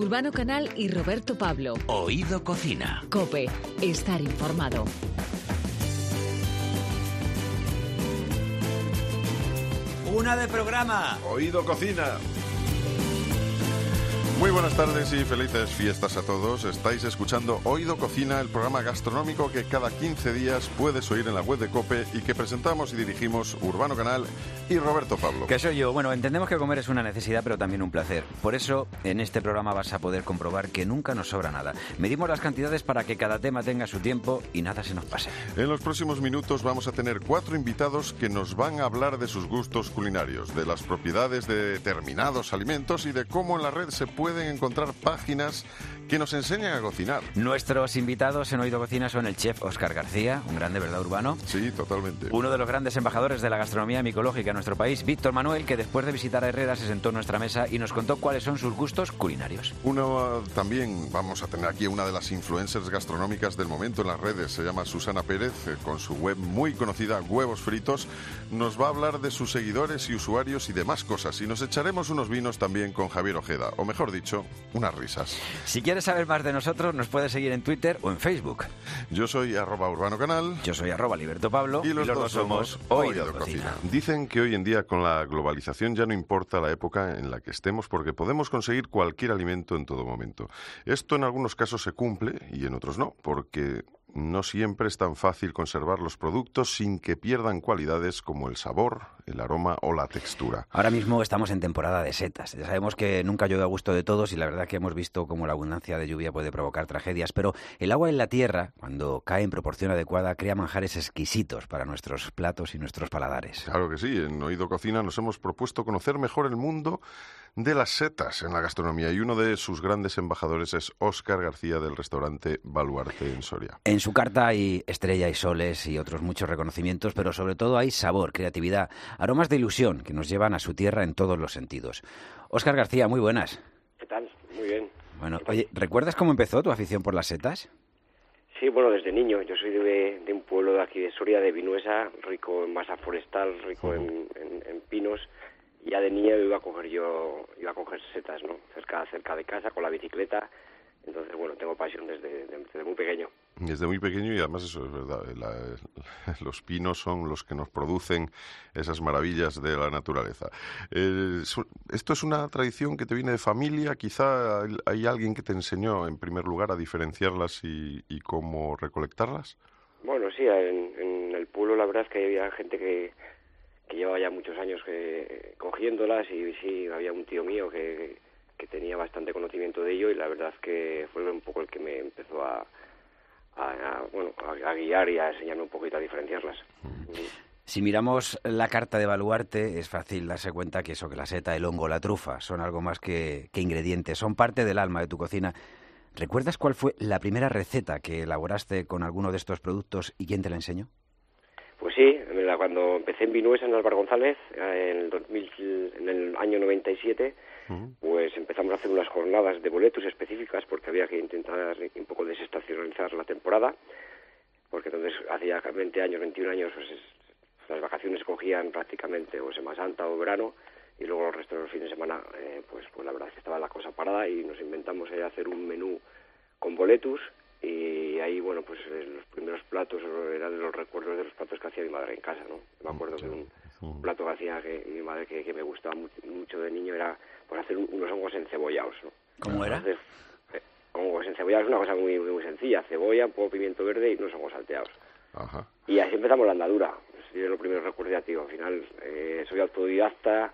Urbano Canal y Roberto Pablo. Oído Cocina. Cope, estar informado. Una de programa. Oído Cocina. Muy buenas tardes y felices fiestas a todos. Estáis escuchando Oído Cocina, el programa gastronómico que cada 15 días puedes oír en la web de Cope y que presentamos y dirigimos Urbano Canal y Roberto Pablo. Que soy yo. Bueno, entendemos que comer es una necesidad, pero también un placer. Por eso, en este programa vas a poder comprobar que nunca nos sobra nada. Medimos las cantidades para que cada tema tenga su tiempo y nada se nos pase. En los próximos minutos vamos a tener cuatro invitados que nos van a hablar de sus gustos culinarios, de las propiedades de determinados alimentos y de cómo en la red se pueden encontrar páginas que nos enseñan a cocinar. Nuestros invitados en Oído Cocina son el chef Oscar García, un grande, ¿verdad, Urbano? Sí, totalmente. Uno de los grandes embajadores de la gastronomía micológica en nuestro país, Víctor Manuel, que después de visitar a Herrera se sentó en nuestra mesa y nos contó cuáles son sus gustos culinarios. Uno también vamos a tener aquí una de las influencers gastronómicas del momento en las redes, se llama Susana Pérez, eh, con su web muy conocida, Huevos Fritos, nos va a hablar de sus seguidores y usuarios y demás cosas. Y nos echaremos unos vinos también con Javier Ojeda, o mejor dicho, unas risas. Si quieres saber más de nosotros, nos puedes seguir en Twitter o en Facebook. Yo soy arroba urbano canal. Yo soy arroba liberto Pablo. Y los, dos, somos Oído Cocina. Dicen que hoy en día con la globalización ya no importa la época en la que estemos porque podemos conseguir cualquier alimento en todo momento. Esto en algunos casos se cumple y en otros no, porque no siempre es tan fácil conservar los productos sin que pierdan cualidades como el sabor, el aroma o la textura. Ahora mismo estamos en temporada de setas. Ya sabemos que nunca llueve a gusto de todos y la verdad que hemos visto cómo la abundancia de lluvia puede provocar tragedias, pero el agua en la tierra, cuando cae en proporción adecuada, crea manjares exquisitos para nuestros platos y nuestros paladares. Claro que sí, en Oído Cocina nos hemos propuesto conocer mejor el mundo de las setas en la gastronomía y uno de sus grandes embajadores es Óscar García del restaurante Baluarte en Soria. En su carta hay estrella y soles y otros muchos reconocimientos, pero sobre todo hay sabor, creatividad, aromas de ilusión que nos llevan a su tierra en todos los sentidos. Óscar García, muy buenas. ¿Qué tal? Muy bien. Bueno, oye, ¿recuerdas cómo empezó tu afición por las setas? Sí, bueno, desde niño. Yo soy de, de un pueblo de aquí de Soria, de Vinuesa, rico en masa forestal, rico en, en- en pinos. Ya de niño iba a coger yo, iba a coger setas, ¿no? Cerca, cerca de casa, con la bicicleta. Entonces, bueno, tengo pasión desde, desde muy pequeño. Desde muy pequeño y además eso es verdad, la- los pinos son los que nos producen esas maravillas de la naturaleza. Eh, esto es una tradición que te viene de familia, quizá hay- hay alguien que te enseñó en primer lugar a diferenciarlas y, y cómo recolectarlas. Bueno, sí, en, en el pueblo la verdad es que había gente que, que llevaba ya muchos años que, cogiéndolas y sí, había un tío mío que, que tenía bastante conocimiento de ello y la verdad que fue un poco el que me empezó a, a, bueno, a, a guiar y a enseñarme un poquito a diferenciarlas. Si miramos la carta de Baluarte, es fácil darse cuenta que eso, que la seta, el hongo, la trufa, son algo más que, que ingredientes, son parte del alma de tu cocina. ¿Recuerdas cuál fue la primera receta que elaboraste con alguno de estos productos y quién te la enseñó? Pues sí, cuando empecé en Vinuesa, en Álvaro González, eh, en el, 2000, en el año 97, pues empezamos a hacer unas jornadas de boletos específicas porque había que intentar un poco desestacionalizar la temporada, porque entonces hacía 20 años, 21 años, pues es- las vacaciones cogían prácticamente o Semana Santa o verano y luego el resto de los fines de semana, eh, pues, pues la verdad es que estaba la cosa parada y nos inventamos eh, hacer un menú con boletus y ahí, bueno, pues eh, los primeros platos eran de los recuerdos de los platos que hacía mi madre en casa, ¿no? Me acuerdo que un, un plato que hacía que mi madre que, que me gustaba mu- mucho de niño era pues hacer un- unos hongos encebollados, ¿no? ¿Cómo era? Entonces, eh, hongos encebollados es una cosa muy, muy, sencilla, cebolla, un poco de pimiento verde y unos hongos salteados. Ajá. Y así empezamos la andadura. Pues, yo lo primero recuerdo ya, tío. Al final eh, soy autodidacta,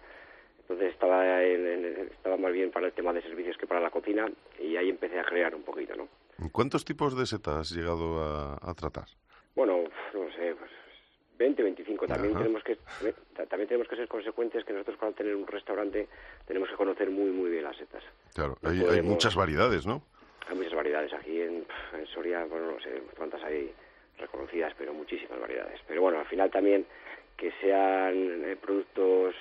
entonces estaba, en- en- estaba más bien para el tema de servicios que para la cocina y ahí empecé a crear un poquito, ¿no? ¿Cuántos tipos de setas has llegado a, a tratar? Bueno, no sé, pues 20, 25. También Ajá. tenemos que ta- también tenemos que ser consecuentes que nosotros para tener un restaurante tenemos que conocer muy muy bien las setas. Claro, No hay, muchas variedades, ¿no? Hay muchas variedades aquí en, en Soria, bueno, no sé cuántas hay reconocidas, pero muchísimas variedades. Pero bueno, al final también que sean eh, productos,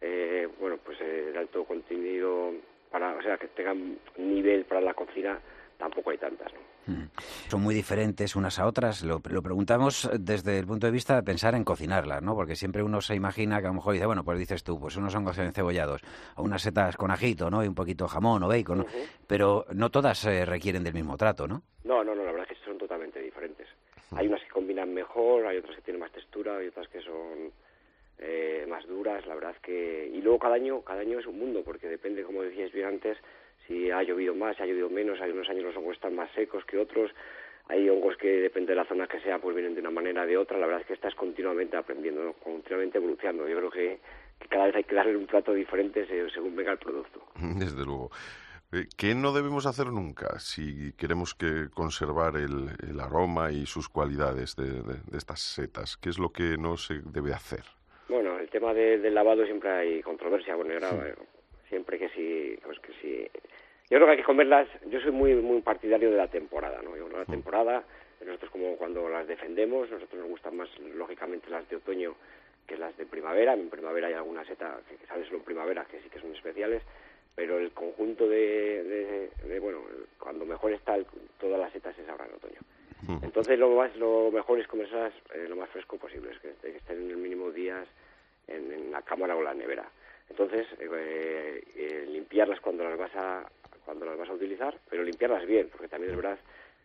eh, bueno, pues eh, de alto contenido, para, o sea, que tengan nivel para la cocina, tampoco hay tantas. ¿no? Mm. Son muy diferentes unas a otras. Lo, lo, preguntamos desde el punto de vista de pensar en cocinarlas, ¿no? Porque siempre uno se imagina que a lo mejor dice, bueno, pues dices tú, pues unos hongos encebollados, o unas setas con ajito, ¿no? Y un poquito jamón o bacon, ¿no? Pero no todas eh, requieren del mismo trato, ¿no? No, no, no, la verdad es que son totalmente diferentes. Hay unas que combinan mejor, hay otras que tienen más textura, hay otras que son eh, más duras, la verdad que... Y luego cada año, cada año es un mundo, porque depende, como decías bien antes, si ha llovido más, si ha llovido menos, hay unos años los hongos están más secos que otros, hay hongos que depende de la zona que sea, pues vienen de una manera o de otra, la verdad es que estás continuamente aprendiendo, continuamente evolucionando, yo creo que, que, cada vez hay que darle un plato diferente según venga el producto. Desde luego. Eh, ¿Qué no debemos hacer nunca si queremos que conservar el, el aroma y sus cualidades de, de, de, estas setas? ¿Qué es lo que no se debe hacer? Bueno, el tema de, del lavado siempre hay controversia, bueno, era, sí. Siempre que si, pues que si yo creo que hay que comerlas, yo soy muy muy partidario de la temporada, ¿no? Yo creo la temporada, nosotros como cuando las defendemos, nosotros nos gustan más lógicamente las de otoño que las de primavera, en primavera hay alguna seta que, que sabes solo en primavera que sí que son especiales, pero el conjunto de, de, de bueno, cuando mejor está el, todas las setas es ahora en otoño. Entonces lo más lo mejor es comerlas eh, lo más fresco posible, es que, que estén en el mínimo días en, en, la cámara o la nevera. Entonces eh, eh, limpiarlas cuando las vas a cuando las vas a utilizar, pero limpiarlas bien, porque también es verdad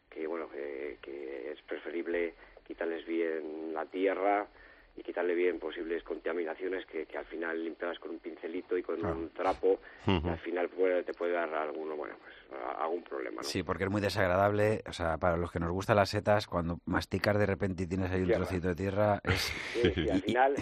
que bueno que, que es preferible quitarles bien la tierra y quitarle bien posibles contaminaciones que, que al final limpiadas con un pincelito y con un trapo uh -huh. y al final puede, te puede dar alguno bueno pues algún problema ¿no? sí porque es muy desagradable o sea para los que nos gustan las setas cuando masticas de repente y tienes ahí un tierra. trocito de tierra es sí, sí, al final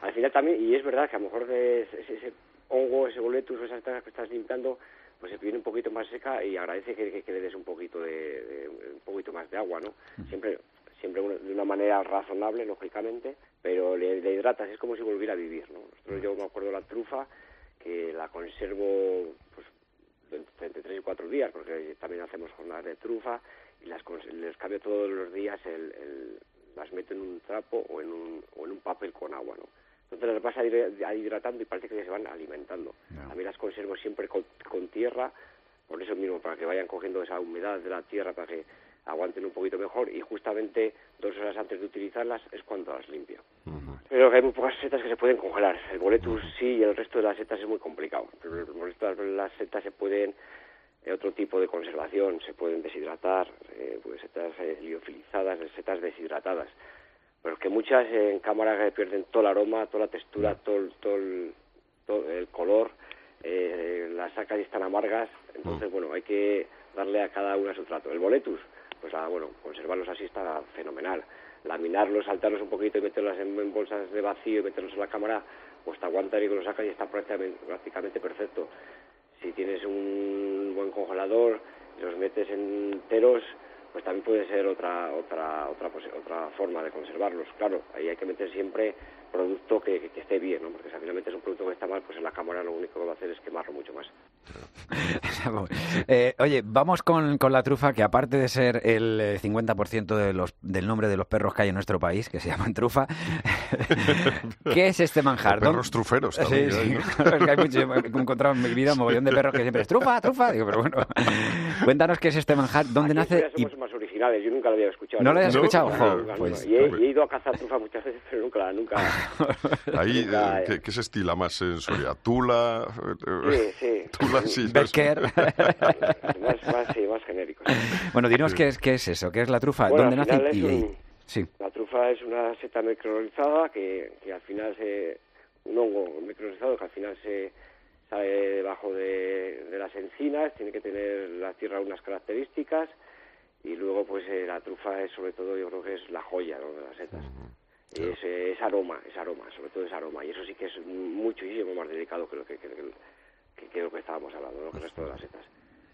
al final también y es verdad que a lo mejor de ese, ese hongo ese boletus o esas setas que estás limpiando pues se viene un poquito más seca y agradece que, que, que le des un poquito de, de, un poquito más de agua no siempre siempre de una manera razonable, lógicamente, pero le, le, hidratas, es como si volviera a vivir, ¿no? Nosotros, yo me acuerdo la trufa, que la conservo pues, entre tres y cuatro días, porque también hacemos jornadas de trufa, y las les cambio todos los días, el, el, las meto en un trapo o en un, o en un papel con agua, ¿no? Entonces las vas a ir hidratando y parece que se van alimentando. No. También las conservo siempre con, con tierra, por eso mismo, para que vayan cogiendo esa humedad de la tierra, para que aguanten un poquito mejor y justamente dos horas antes de utilizarlas es cuando las limpio. Uh -huh. Pero hay muy pocas setas que se pueden congelar. El boletus uh -huh. sí y el resto de las setas es muy complicado. Pero el resto de las setas se pueden, eh, otro tipo de conservación, se pueden deshidratar, eh, pues setas eh, liofilizadas, setas deshidratadas. Pero es que muchas en cámara pierden todo el aroma, toda la textura, todo, todo, el, todo el color, eh, las sacas y están amargas. Entonces, bueno, hay que darle a cada una su trato. El boletus, pues ah, bueno, conservarlos así está fenomenal. Laminarlos, saltarlos un poquito y meterlos en, bolsas de vacío y meterlos en la cámara, pues te aguantan y los sacas y está prácticamente, prácticamente perfecto. Si tienes un buen congelador y los metes enteros, pues también puede ser otra otra otra pues, otra forma de conservarlos. Claro, ahí hay que meter siempre producto que, que, que esté bien, ¿no? Porque si finalmente es un producto que está mal, pues en la cámara lo único que va a hacer es quemarlo mucho más. eh, oye, vamos con, con, la trufa, que aparte de ser el 50% de los, del nombre de los perros que hay en nuestro país, que se llaman trufa, ¿qué es este manjar? perros truferos también. Sí, sí. es que hay mucho, he encontrado en mi vida un mogollón de perros que siempre es trufa, trufa. Digo, pero bueno, cuéntanos qué es este manjar, dónde Aquí nace... Somos y... más originales, yo nunca lo había escuchado. ¿No, ¿no? lo habías escuchado? No, no, pues, y he, he, ido a cazar trufa muchas veces, pero nunca... nunca Ahí, nunca, eh, ¿qué, ¿qué, se estila más en Soria? ¿Tula? Sí, sí. ¿Tula, sí. Becker. más, más, sí, más genéricos. Bueno, dinos qué es, qué es eso, qué es la trufa, bueno, dónde nace y... Un, sí. La trufa es una seta micronizada que, que al final se... un hongo micronizado que al final se sale debajo de, de las encinas, tiene que tener la tierra unas características y luego pues eh, la trufa es sobre todo yo creo que es la joya ¿no? de las setas. Uh -huh. Es, es, aroma, es aroma, sobre todo es aroma, y eso sí que es muchísimo más delicado que lo que, que, que, que lo que estábamos hablando, ¿no? el resto de las setas.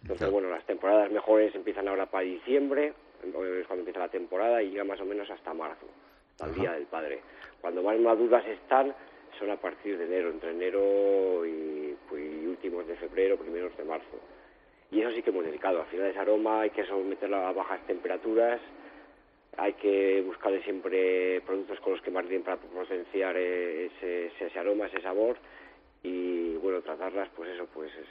Entonces, bueno, las temporadas mejores empiezan ahora para diciembre, es cuando empieza la temporada, y llega más o menos hasta marzo, el Día del Padre. Cuando más maduras están, son a partir de enero, entre enero y, pues, y últimos de febrero, primeros de marzo. Y eso sí que es muy delicado, al final es aroma, hay que someterlo a bajas temperaturas, hay que buscar siempre productos con los que más bien para potenciar ese, ese, aroma, ese sabor y bueno, tratarlas pues eso, pues es,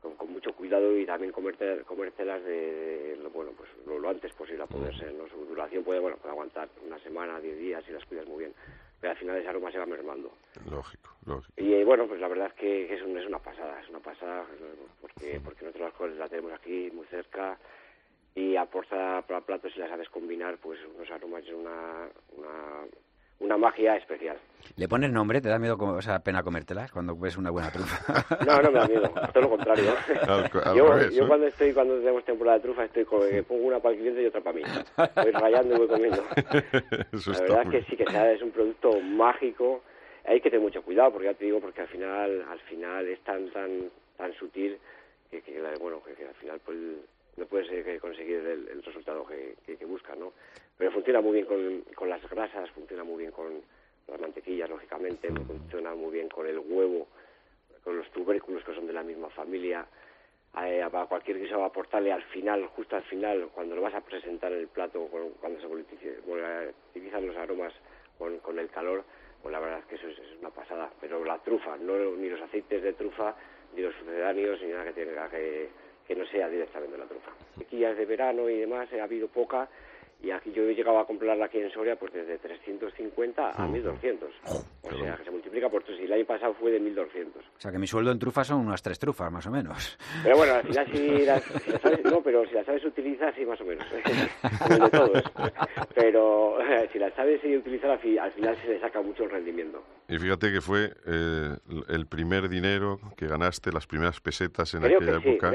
con, con, mucho cuidado y también comerte, comértelas de, lo, bueno, pues lo, antes posible a poder ser, ¿no? Su duración puede, bueno, puede aguantar una semana, diez días si las cuidas muy bien, pero al final ese aroma se va mermando. Lógico, lógico. Y bueno, pues la verdad es que, es, es una pasada, es una pasada, porque, porque nosotros las la tenemos aquí muy cerca, y aporta para platos si la sabes combinar pues unos aromas es una, una, una magia especial. ¿Le pones nombre? ¿Te da miedo, o sea, pena comértelas cuando ves una buena trufa? No, no me da miedo, todo lo contrario. yo, yo cuando estoy, cuando tenemos temporada de trufa, estoy con, pongo una para el cliente y otra para mí. Voy rayando y voy comiendo. la verdad es que sí que es un producto mágico. Hay que tener mucho cuidado, porque ya te digo, porque al final, al final es tan, tan, tan sutil que, que bueno, que, que al final pues no puedes eh, conseguir el, resultado que, que, buscas, ¿no? Pero funciona muy bien con, con las grasas, funciona muy bien con las mantequillas, lógicamente, funciona muy bien con el huevo, con los tubérculos que son de la misma familia. Eh, a cualquier que se va a aportarle al final, justo al final, cuando lo vas a presentar en el plato, cuando se utilizan los aromas con, con el calor, pues la verdad es que eso es, una pasada. Pero la trufa, no ni los aceites de trufa, ni los sucedáneos, ni nada que tenga que que no sea directamente la trufa. Sequías de verano y demás ha habido poca y aquí yo he llegado a comprarla aquí en Soria pues desde 350 a 1200. O sea, que se multiplica por tres. Y el año pasado fue de 1200. O sea, que mi sueldo en trufas son unas tres trufas, más o menos. Pero bueno, al final si las, sabes, no, pero si las sabes utilizar, sí, más o menos. de todos. Pero si las sabes utilizar, al final se le saca mucho el rendimiento. Y fíjate que fue eh, el primer dinero que ganaste, las primeras pesetas en aquella época,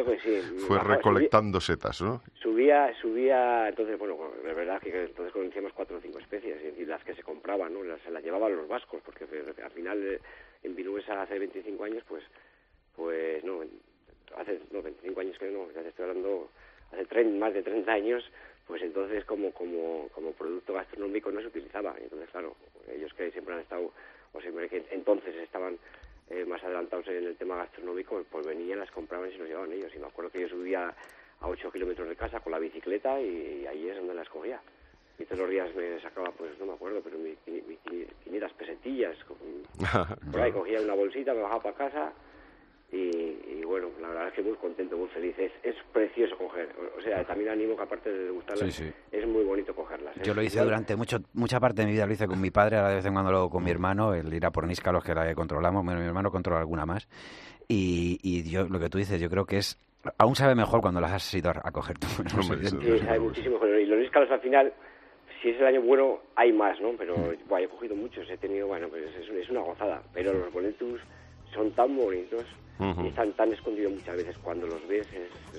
fue recolectando setas, ¿no? Subía, subía, entonces, bueno, es verdad que entonces conocíamos cuatro o cinco especies, y las que se compraban, ¿no? Las, se las llevaban los vascos, porque al final eh, en Vinuesa hace 25 años, pues, pues no, hace no, 25 años que no, ya te estoy hablando, hace más de 30 años, pues entonces como, como, como producto gastronómico no se utilizaba. Entonces, claro, ellos que siempre han estado o siempre que entonces estaban eh, más adelantados en el tema gastronómico, pues venían, las compraban y se los llevaban ellos. Y me acuerdo que yo subía a 8 kilómetros de casa con la bicicleta y, ahí es donde las cogía. Y todos los días me sacaba, pues no me acuerdo, pero mi, 500 pesetillas. por ahí cogía una bolsita, me bajaba para casa y, verdad es que muy contento, muy feliz. Es, es precioso coger. O sea, también animo que aparte de gustarlas, es muy bonito cogerlas. ¿eh? Yo lo hice durante mucho, mucha parte de mi vida, lo hice con mi padre, ahora de vez en cuando lo hago con mi hermano, el ir a por los que la que controlamos. Bueno, mi hermano controla alguna más. Y, y yo, lo que tú dices, yo creo que es aún sabe mejor cuando las has ido a, coger tú. sí, sabe muchísimo mejor. Y los níscalos al final, si es el año bueno, hay más, ¿no? Pero mm. he cogido muchos, he tenido, bueno, pues es, es una gozada. Pero los boletus son tan bonitos y están tan escondidos muchas veces cuando los ves.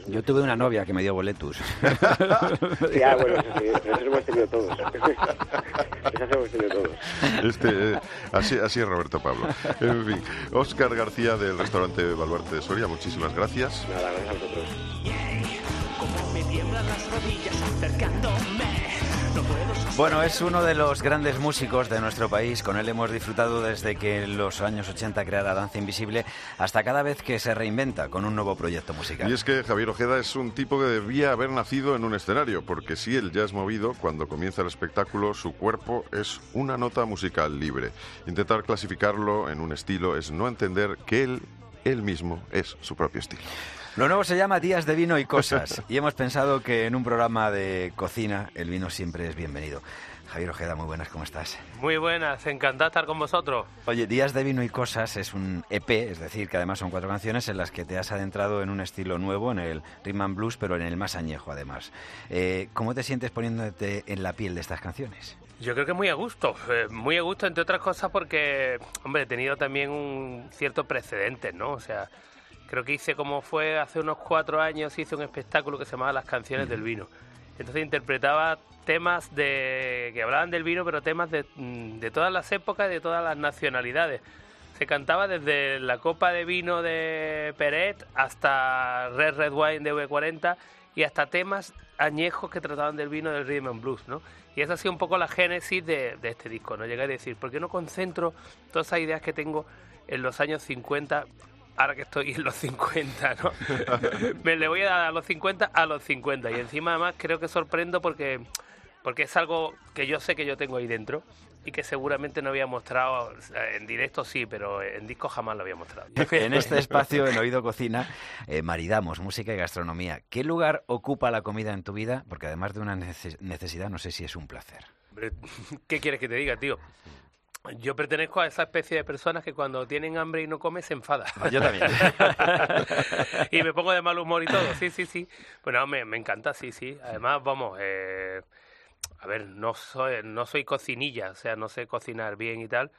Yo tuve una novia que me dio boletus. ya, bueno, eso, eso hemos tenido todos. Esas hemos tenido todos. Este, eh, así, así es Roberto Pablo. En fin, Óscar García del restaurante Baluarte de Soria, muchísimas gracias. Nada, gracias a vosotros. Bueno, es uno de los grandes músicos de nuestro país. Con él hemos disfrutado desde que en los años 80 creara Danza Invisible hasta cada vez que se reinventa con un nuevo proyecto musical. Y es que Javier Ojeda es un tipo que debía haber nacido en un escenario, porque si él ya es movido, cuando comienza el espectáculo, su cuerpo es una nota musical libre. Intentar clasificarlo en un estilo es no entender que él, él mismo, es su propio estilo. Lo nuevo se llama Días de Vino y Cosas y hemos pensado que en un programa de cocina el vino siempre es bienvenido. Javier Ojeda, muy buenas, ¿cómo estás? Muy buenas, encantado de estar con vosotros. Oye, Días de Vino y Cosas es un EP, es decir, que además son cuatro canciones en las que te has adentrado en un estilo nuevo, en el rhythm and blues, pero en el más añejo además. Eh, ¿Cómo te sientes poniéndote en la piel de estas canciones? Yo creo que muy a gusto, eh, muy a gusto entre otras cosas porque, hombre, he tenido también un cierto precedente, ¿no? O sea, creo que hice como fue hace unos cuatro años, hice un espectáculo que se llamaba Las canciones del vino. Entonces interpretaba temas de que hablaban del vino, pero temas de, mm, de todas las épocas de todas las nacionalidades. Se cantaba desde la copa de vino de Peret hasta Red Red Wine de V40 y hasta temas añejos que trataban del vino del rhythm and blues, ¿no? Y esa ha sido un poco la génesis de, este disco, ¿no? Llegué a decir, ¿por qué no concentro todas esas ideas que tengo en los años 50 ahora que estoy en los 50, ¿no? Me le voy a dar a los 50 a los 50. Y encima además creo que sorprendo porque, porque es algo que yo sé que yo tengo ahí dentro y que seguramente no había mostrado, en directo sí, pero en disco jamás lo había mostrado. En este espacio, en Oído Cocina, eh, maridamos música y gastronomía. ¿Qué lugar ocupa la comida en tu vida? Porque además de una neces- necesidad, no sé si es un placer. ¿Qué quieres que te diga, tío? Yo pertenezco a esa especie de personas que cuando tienen hambre y no comen se enfada. Yo también. y me pongo de mal humor y todo, sí, sí, sí. Bueno, me, me encanta, sí, sí. Además, vamos, eh, a ver, no soy, no soy cocinilla, o sea, no sé cocinar bien y tal,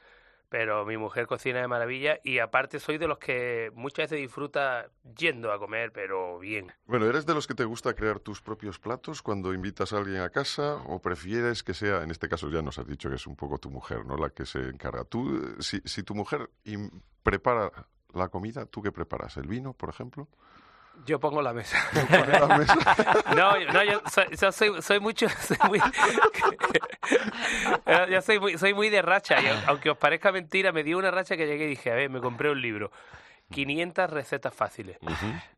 pero mi mujer cocina de maravilla y aparte soy de los que muchas veces disfruta yendo a comer, pero bien. Bueno, ¿eres de los que te gusta crear tus propios platos cuando invitas a alguien a casa o prefieres que sea, en este caso ya nos has dicho que es un poco tu mujer, ¿no? La que se encarga. Tú, si, si tu mujer prepara la comida, ¿tú qué preparas? ¿El vino, por ejemplo? Yo pongo la mesa. ¿Pones la mesa? No, yo- no, yo soy, yo soy, soy mucho, soy muy, yo soy muy, soy muy de racha. Y aunque os parezca mentira, me dio una racha que llegué y dije, a ver, me compré un libro, 500 recetas fáciles.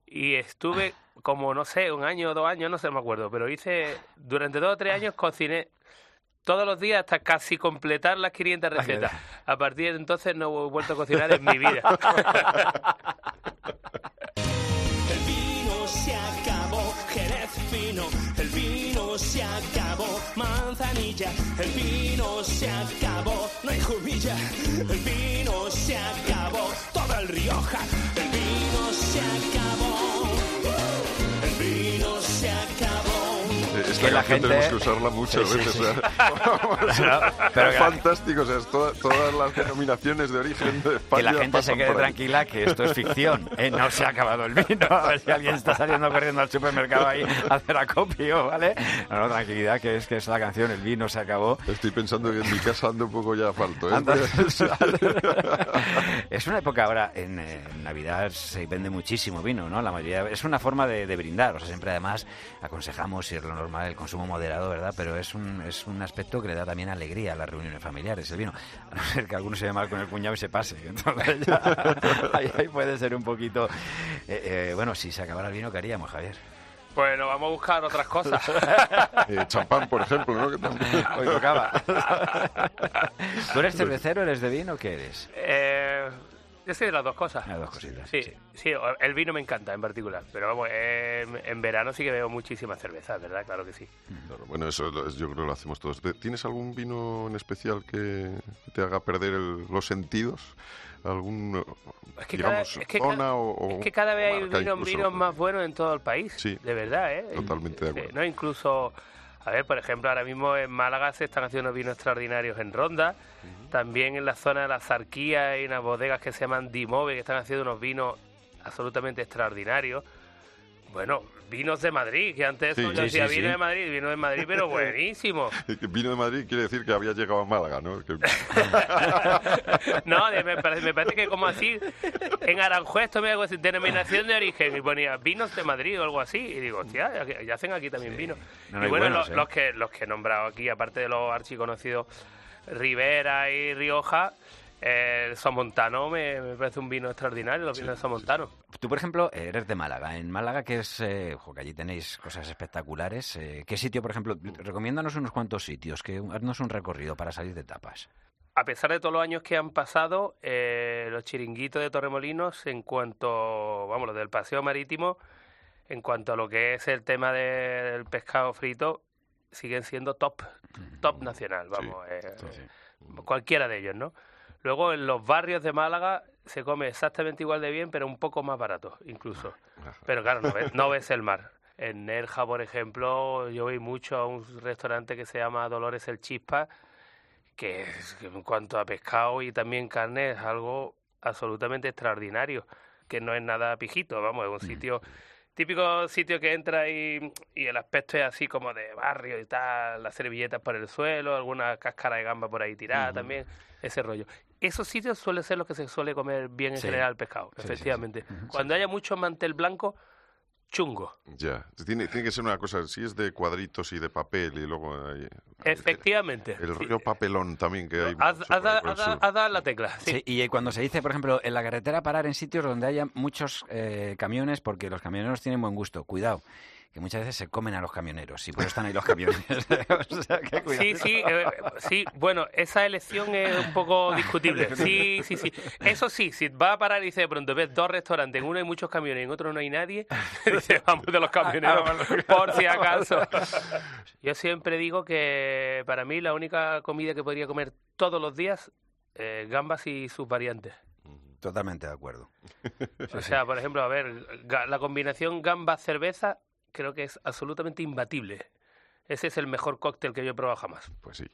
Y estuve como, no sé, un año o dos años, no sé, me acuerdo, pero hice, durante dos o tres años cociné todos los días hasta casi completar las 500 recetas. A partir de entonces no he vuelto a cocinar en mi vida. El vino se acabó, no hay jumilla. El vino se acabó, todo el Rioja. El vino se acabó. Que la gente- tenemos que usarla muchas Sí, sí, veces. sí. o sea, pero es fantástico, o sea, es toda- todas las denominaciones de origen de España Que la gente se quede tranquila que esto es ficción. ¿eh? No se ha acabado el vino. A ver si alguien está saliendo corriendo al supermercado ahí a hacer acopio, ¿vale? No, no, tranquilidad, que es que es la canción, el vino se acabó. Estoy pensando que en mi casa ando un poco ya falto. ¿eh? Es una época ahora, en, eh, en Navidad se vende muchísimo vino, ¿no? La mayoría, es una forma de, de brindar, o sea, siempre además aconsejamos, es lo normal, el consumo moderado, ¿verdad? Pero es un, es un aspecto que le da también alegría a las reuniones familiares, el vino. A no ser que alguno se ve mal con el cuñado y se pase. Entonces ya, ahí, ahí puede ser un poquito... eh, eh, bueno, si se acabara el vino, ¿qué haríamos, Javier? Bueno, vamos a buscar otras cosas. Eh, champán, por ejemplo, ¿no? Que también- Hoy tocaba. ¿Tú eres cervecero, eres de vino o qué eres? Eh, yo soy de las dos cosas. Las dos cositas, Sí, sí. sí, el vino me encanta en particular. Pero vamos, eh, en verano sí que veo muchísimas cervezas, ¿verdad? Claro que sí. Claro, bueno, eso yo creo que lo hacemos todos. ¿Tienes algún vino en especial que te haga perder el- los sentidos? ¿Algún, Es que, cada, digamos, es que zona cada- o, o es que cada vez hay vinos, vinos más buenos en todo el país. Sí, de verdad, ¿eh? totalmente de acuerdo. ¿no? Incluso, a ver, por ejemplo, ahora mismo en Málaga se están haciendo vinos extraordinarios en Ronda. También en la zona de la Zarquía hay unas bodegas que se llaman Dimove que están haciendo unos vinos absolutamente extraordinarios. Bueno, vinos de Madrid, que antes Sí, yo sí, decía sí, vino sí. de Madrid, vino de Madrid, pero buenísimo. Vino de Madrid quiere decir que había llegado a Málaga, ¿no? Que- No, me parece, me parece que como así, en Aranjuez esto me hago así, denominación de origen, y ponía vinos de Madrid o algo así, y digo, hostia, ya, hacen aquí también vino. No, no, y bueno, buenos, lo- ¿eh? los, que, los que he nombrado aquí, aparte de los archiconocidos Rivera y Rioja, el Somontano me, me parece un vino extraordinario, los vinos de Somontano. Tú, por ejemplo, eres de Málaga. En Málaga, que es, eh, ojo, que allí tenéis cosas espectaculares. eh, ¿Qué sitio, por ejemplo? Recomiéndanos unos cuantos sitios, que haznos un recorrido para salir de tapas. a pesar de todos los años que han pasado, eh, los chiringuitos de Torremolinos, en cuanto, vamos, los del paseo marítimo, en cuanto a lo que es el tema de- del pescado frito, siguen siendo top, top nacional, vamos, eh, cualquiera de ellos, ¿no? Luego en los barrios de Málaga se come exactamente igual de bien, pero un poco más barato, incluso. Pero claro, no ves, no ves el mar. En Nerja, por ejemplo, yo voy mucho a un restaurante que se llama Dolores el Chispa, que, es- que en cuanto a pescado y también carne es algo absolutamente extraordinario, que no es nada pijito, vamos, es un sitio típico sitio que entra y, y el aspecto es así como de barrio y tal, las servilletas por el suelo, alguna cáscara de gamba por ahí tirada también, ese rollo. Esos sitios suelen ser los que se suele comer bien en Sí. general el pescado, Sí, sí, sí. efectivamente. Cuando haya mucho mantel blanco, chungo. Ya, tiene, tiene que ser una cosa, si es de cuadritos y de papel y luego hay- Efectivamente. el Sí. rollo papelón también que hay. Mucho dado la tecla, sí. Sí, y cuando se dice, por ejemplo, en la carretera parar en sitios donde haya muchos eh, camiones, porque los camioneros tienen buen gusto, cuidado. Que muchas veces se comen a los camioneros y por eso están ahí los camioneros. O sea, que. Sí, sí, eh, sí. Bueno, esa elección es un poco discutible. Sí, sí, sí. Eso sí, si va a parar y dice de pronto, ves dos restaurantes, en uno hay muchos camiones y en otro no hay nadie, dice, vamos de los camioneros, por si acaso. Yo siempre digo que para mí la única comida que podría comer todos los días, eh, gambas y sus variantes. Totalmente de acuerdo. O sea, por ejemplo, a ver, la combinación gamba-cerveza creo que es absolutamente imbatible. Ese es el mejor cóctel que yo he probado jamás. Pues sí.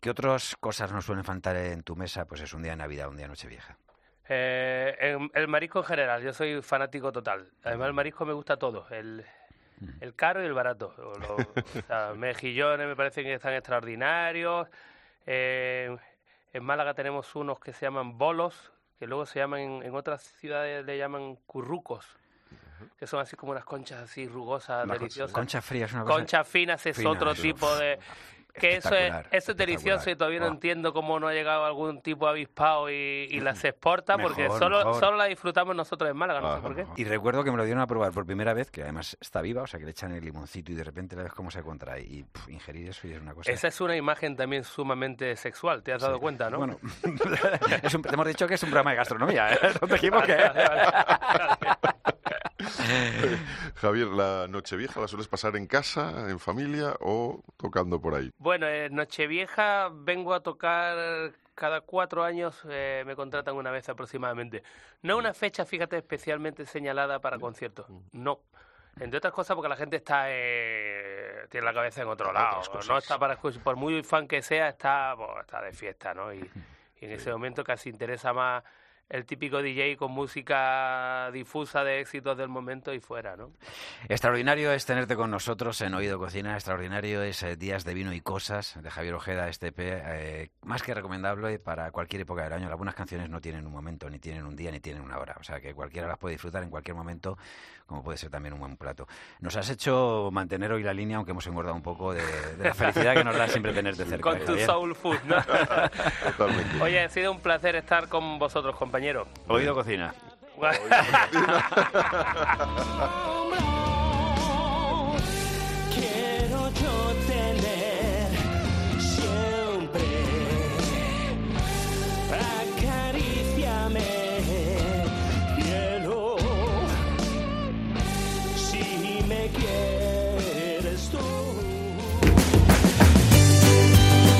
¿Qué otras cosas nos suelen faltar en tu mesa? Pues es un día de Navidad, un día de Nochevieja. Eh, el marisco en general, yo soy fanático total. Además, el marisco me gusta todo, el, el caro y el barato. O sea, mejillones me parecen que están extraordinarios. Eh, en Málaga tenemos unos que se llaman bolos, que luego se llaman, en otras ciudades le llaman currucos, que son así como unas conchas así rugosas, La deliciosas. Concha fría es una cosa... Conchas finas es Fina, otro eso. tipo de... Que eso es, eso es delicioso y todavía no espectacular. entiendo cómo no ha llegado algún tipo avispado y, y las exporta, porque Mejor, solo, mejor. solo la disfrutamos nosotros en Málaga, no sé por qué. Y recuerdo que me lo dieron a probar por primera vez, que además está viva, o sea que le echan el limoncito y de repente la ves cómo se contrae. Y puf, ingerir eso y es una cosa... Esa es una imagen también sumamente sexual, ¿te has dado Sí. cuenta, no? Bueno, es un- te hemos dicho que es un programa de gastronomía, ¿eh? No te equivoques. Javier, ¿la Nochevieja la sueles pasar en casa, en familia o tocando por ahí? Bueno, en Nochevieja vengo a tocar cada cuatro años, eh, me contratan una vez aproximadamente. No una fecha, fíjate, especialmente señalada para conciertos. No. Entre otras cosas porque la gente está eh, tiene la cabeza en otro lado. No está para por muy fan que sea, está, pues, está de fiesta, ¿no? Y, y en ese momento casi interesa más el típico DJ con música difusa de éxitos del momento y fuera, ¿no? Extraordinario es tenerte con nosotros en Oído Cocina, extraordinario es eh, Días de Vino y Cosas de Javier Ojeda, este EP, eh, más que recomendable para cualquier época del año. Algunas canciones no tienen un momento, ni tienen un día, ni tienen una hora, o sea que cualquiera las puede disfrutar en cualquier momento, como puede ser también un buen plato. Nos has hecho mantener hoy la línea, aunque hemos engordado un poco de, de la felicidad que nos da siempre tenerte cerca. Con tu Javier. soul food, ¿no? Totalmente. Oye, ha sido un placer estar con vosotros, compañeros. Oído Cocina. Quiero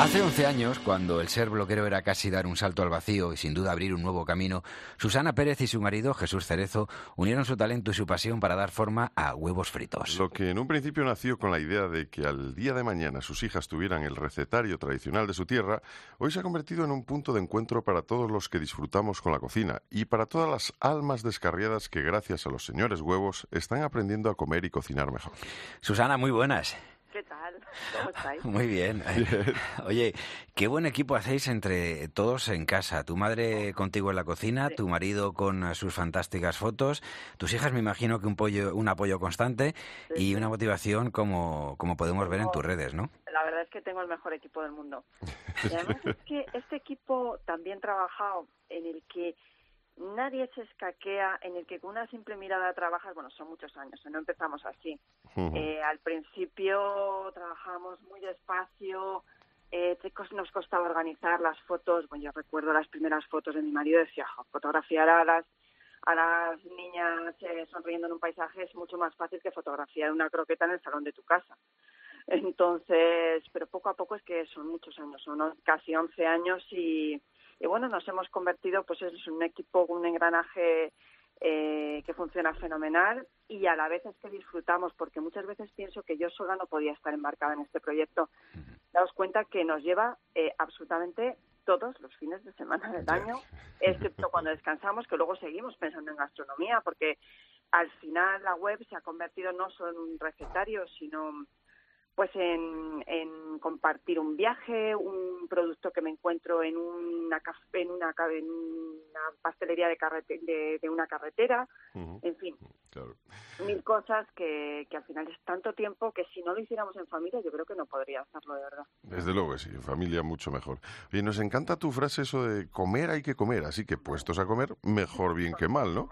Hace 11 años, cuando el ser bloquero era casi dar un salto al vacío y sin duda abrir un nuevo camino, Susana Pérez y su marido, Jesús Cerezo, unieron su talento y su pasión para dar forma a huevos fritos. Lo que en un principio nació con la idea de que al día de mañana sus hijas tuvieran el recetario tradicional de su tierra, hoy se ha convertido en un punto de encuentro para todos los que disfrutamos con la cocina y para todas las almas descarriadas que gracias a los señores huevos están aprendiendo a comer y cocinar mejor. Susana, muy buenas. ¿Qué tal? ¿Cómo estáis? Muy bien. Oye, qué buen equipo hacéis entre todos en casa. Tu madre contigo en la cocina, Sí. tu marido con sus fantásticas fotos, tus hijas me imagino que un, pollo, un apoyo constante y Sí. una motivación como, como podemos ver en tus redes, ¿no? La verdad es que tengo el mejor equipo del mundo. Y además es que este equipo también trabajado en el que nadie se escaquea, en el que con una simple mirada trabajas, bueno, son muchos años, no empezamos así. Eh, al principio trabajamos muy despacio, eh, nos costaba organizar las fotos. Bueno, yo recuerdo las primeras fotos de mi marido, decía, "Jo, fotografiar a las a las niñas eh, sonriendo en un paisaje es mucho más fácil que fotografiar una croqueta en el salón de tu casa. Entonces, pero poco a poco es que son muchos años, son on- casi 11 años y, y bueno, nos hemos convertido pues en un equipo, un engranaje eh, que funciona fenomenal y a la vez es que disfrutamos porque muchas veces pienso que yo sola no podía estar embarcada en este proyecto. Daos cuenta que nos lleva eh, absolutamente todos los fines de semana del año, excepto cuando descansamos, que luego seguimos pensando en gastronomía, porque al final la web se ha convertido no solo en un recetario, sino pues en, en compartir un viaje, un producto que me encuentro en una en una, en una pastelería de, de, de, una carretera, en fin, mil cosas que, que al final es tanto tiempo que si no lo hiciéramos en familia yo creo que no podría hacerlo de verdad. Desde luego que sí, en familia mucho mejor. Y nos encanta tu frase eso de comer hay que comer, así que puestos a comer, mejor bien que mal, ¿no?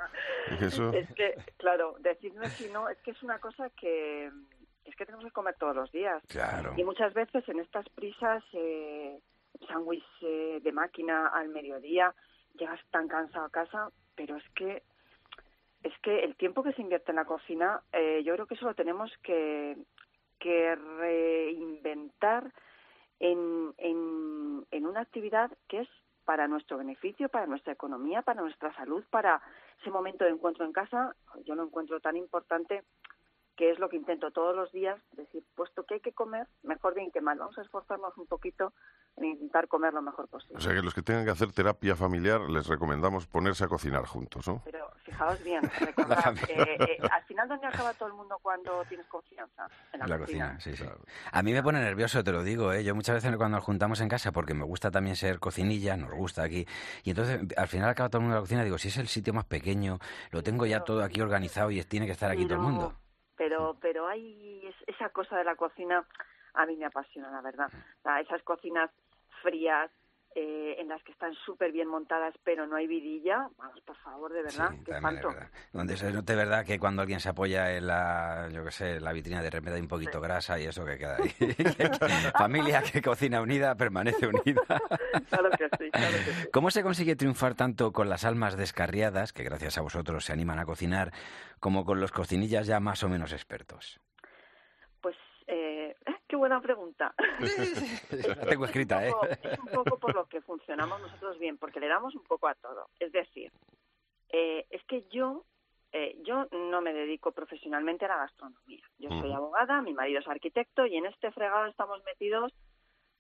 Eso... Es que, claro, decirme si no, es que es una cosa que es que tenemos que comer todos los días. Y muchas veces en estas prisas, eh, sándwich eh, de máquina al mediodía, llegas tan cansado a casa, pero es que es que el tiempo que se invierte en la cocina, eh, yo creo que eso lo tenemos que, que reinventar en, en, en una actividad que es para nuestro beneficio, para nuestra economía, para nuestra salud, para ese momento de encuentro en casa. Yo lo encuentro tan importante que es lo que intento todos los días, decir, puesto que hay que comer, mejor bien que mal, vamos a esforzarnos un poquito en intentar comer lo mejor posible. O sea que los que tengan que hacer terapia familiar les recomendamos ponerse a cocinar juntos, ¿no? Pero fijaos bien, recordad, eh, al final ¿dónde acaba todo el mundo cuando tienes confianza? En la, cocina. sí, sí. A mí me pone nervioso, te lo digo, ¿eh? yo muchas veces cuando nos juntamos en casa, porque me gusta también ser cocinilla, nos gusta aquí, y entonces al final acaba todo el mundo en la cocina, digo, si es el sitio más pequeño, lo tengo ya todo aquí organizado y tiene que estar aquí todo el mundo pero pero hay esa cosa de la cocina a mí me apasiona la verdad. Esas cocinas frías eh, en las que están súper bien montadas, pero no hay vidilla, vamos, por favor, de verdad, qué espanto. Donde se note verdad que cuando alguien se apoya en la, yo qué sé, la vitrina de repente hay un poquito grasa y eso que queda ahí. Familia que cocina unida permanece unida. claro que sí, claro que sí. ¿Cómo se consigue triunfar tanto con las almas descarriadas, que gracias a vosotros se animan a cocinar, como con los cocinillas ya más o menos expertos? Buena pregunta. La tengo escrita, ¿eh? Es un poco por lo que funcionamos nosotros bien, porque le damos un poco a todo. Es decir, eh, es que yo eh, yo no me dedico profesionalmente a la gastronomía. Yo soy abogada, mi marido es arquitecto y en este fregado estamos metidos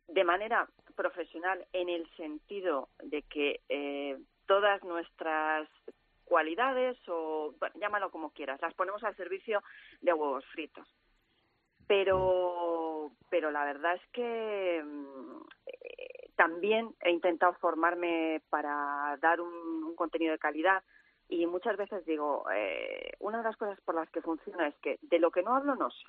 de manera profesional en el sentido de que eh, todas nuestras cualidades o llámalo como quieras, las ponemos al servicio de huevos fritos pero pero la verdad es que mm, eh, también he intentado formarme para dar un, contenido de calidad y muchas veces digo eh, una de las cosas por las que funciona es que de lo que no hablo no sé.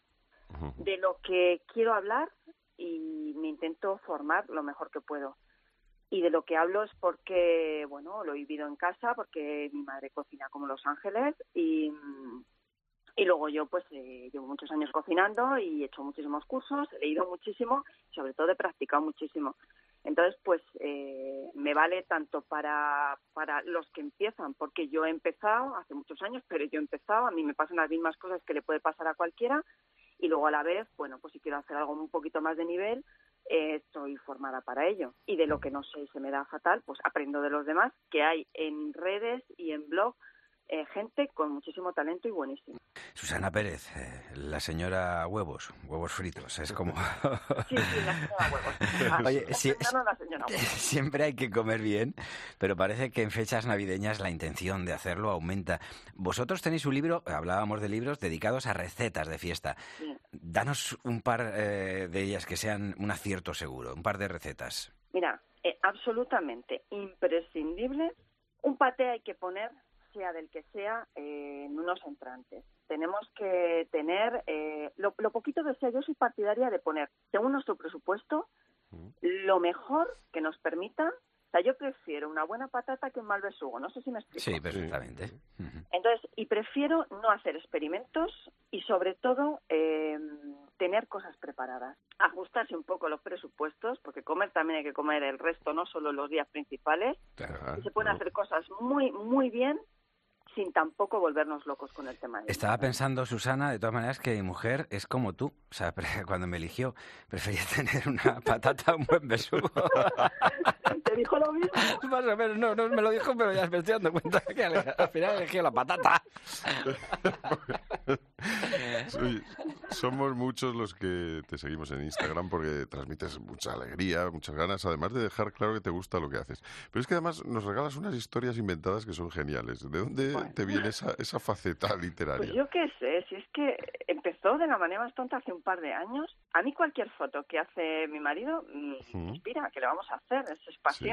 De lo que quiero hablar y me intento formar lo mejor que puedo. Y de lo que hablo es porque bueno lo he vivido en casa porque mi madre cocina como Los Ángeles y mm, y luego yo pues eh, llevo muchos años cocinando y he hecho muchísimos cursos, he leído muchísimo, sobre todo he practicado muchísimo. Entonces, pues eh, me vale tanto para, para los que empiezan, porque yo he empezado hace muchos años, pero yo he empezado, a mí me pasan las mismas cosas que le puede pasar a cualquiera, y luego a la vez, bueno, pues si quiero hacer algo un poquito más de nivel, eh, estoy formada para ello. Y de lo que no sé y se me da fatal, pues aprendo de los demás, que hay en redes y en blog eh, gente con muchísimo talento y buenísimo. Susana Pérez, eh, la señora huevos, huevos fritos, es como... sí, sí, la señora huevos. Oye, la señora huevos. siempre hay que comer bien, pero parece que en fechas navideñas la intención de hacerlo aumenta. Vosotros tenéis un libro, hablábamos de libros dedicados a recetas de fiesta. Danos un par eh, de ellas que sean un acierto seguro, un par de recetas. Mira, absolutamente imprescindible, un paté hay que poner sea del que sea, eh, en unos entrantes. Tenemos que tener, eh, lo, poquito que sea, yo soy partidaria de poner, según nuestro presupuesto, lo mejor que nos permita o sea, yo prefiero una buena patata que un mal besugo. No sé si me explico. Sí, perfectamente. Entonces, y prefiero no hacer experimentos y sobre todo eh, tener cosas preparadas. Ajustarse un poco los presupuestos, porque comer también hay que comer el resto, no solo los días principales. y se pueden hacer cosas muy, muy bien sin tampoco volvernos locos con el tema. Estaba pensando, Susana, de todas maneras, que mi mujer es como tú. O sea, cuando me eligió, prefería tener una patata, un buen besugo. ¿Te dijo lo mismo? Más o menos, no, no me lo dijo, pero ya me estoy dando cuenta que al, final eligió la patata. Oye, somos muchos los que te seguimos en Instagram porque transmites mucha alegría, muchas ganas, además de dejar claro que te gusta lo que haces. Pero es que además nos regalas unas historias inventadas que son geniales. ¿De dónde Bueno. te viene esa, esa faceta literaria? Pues yo qué sé, si es que empezó de la manera más tonta hace un par de años. A mí cualquier foto que hace mi marido mm, me inspira, que le vamos a hacer, es, Sí.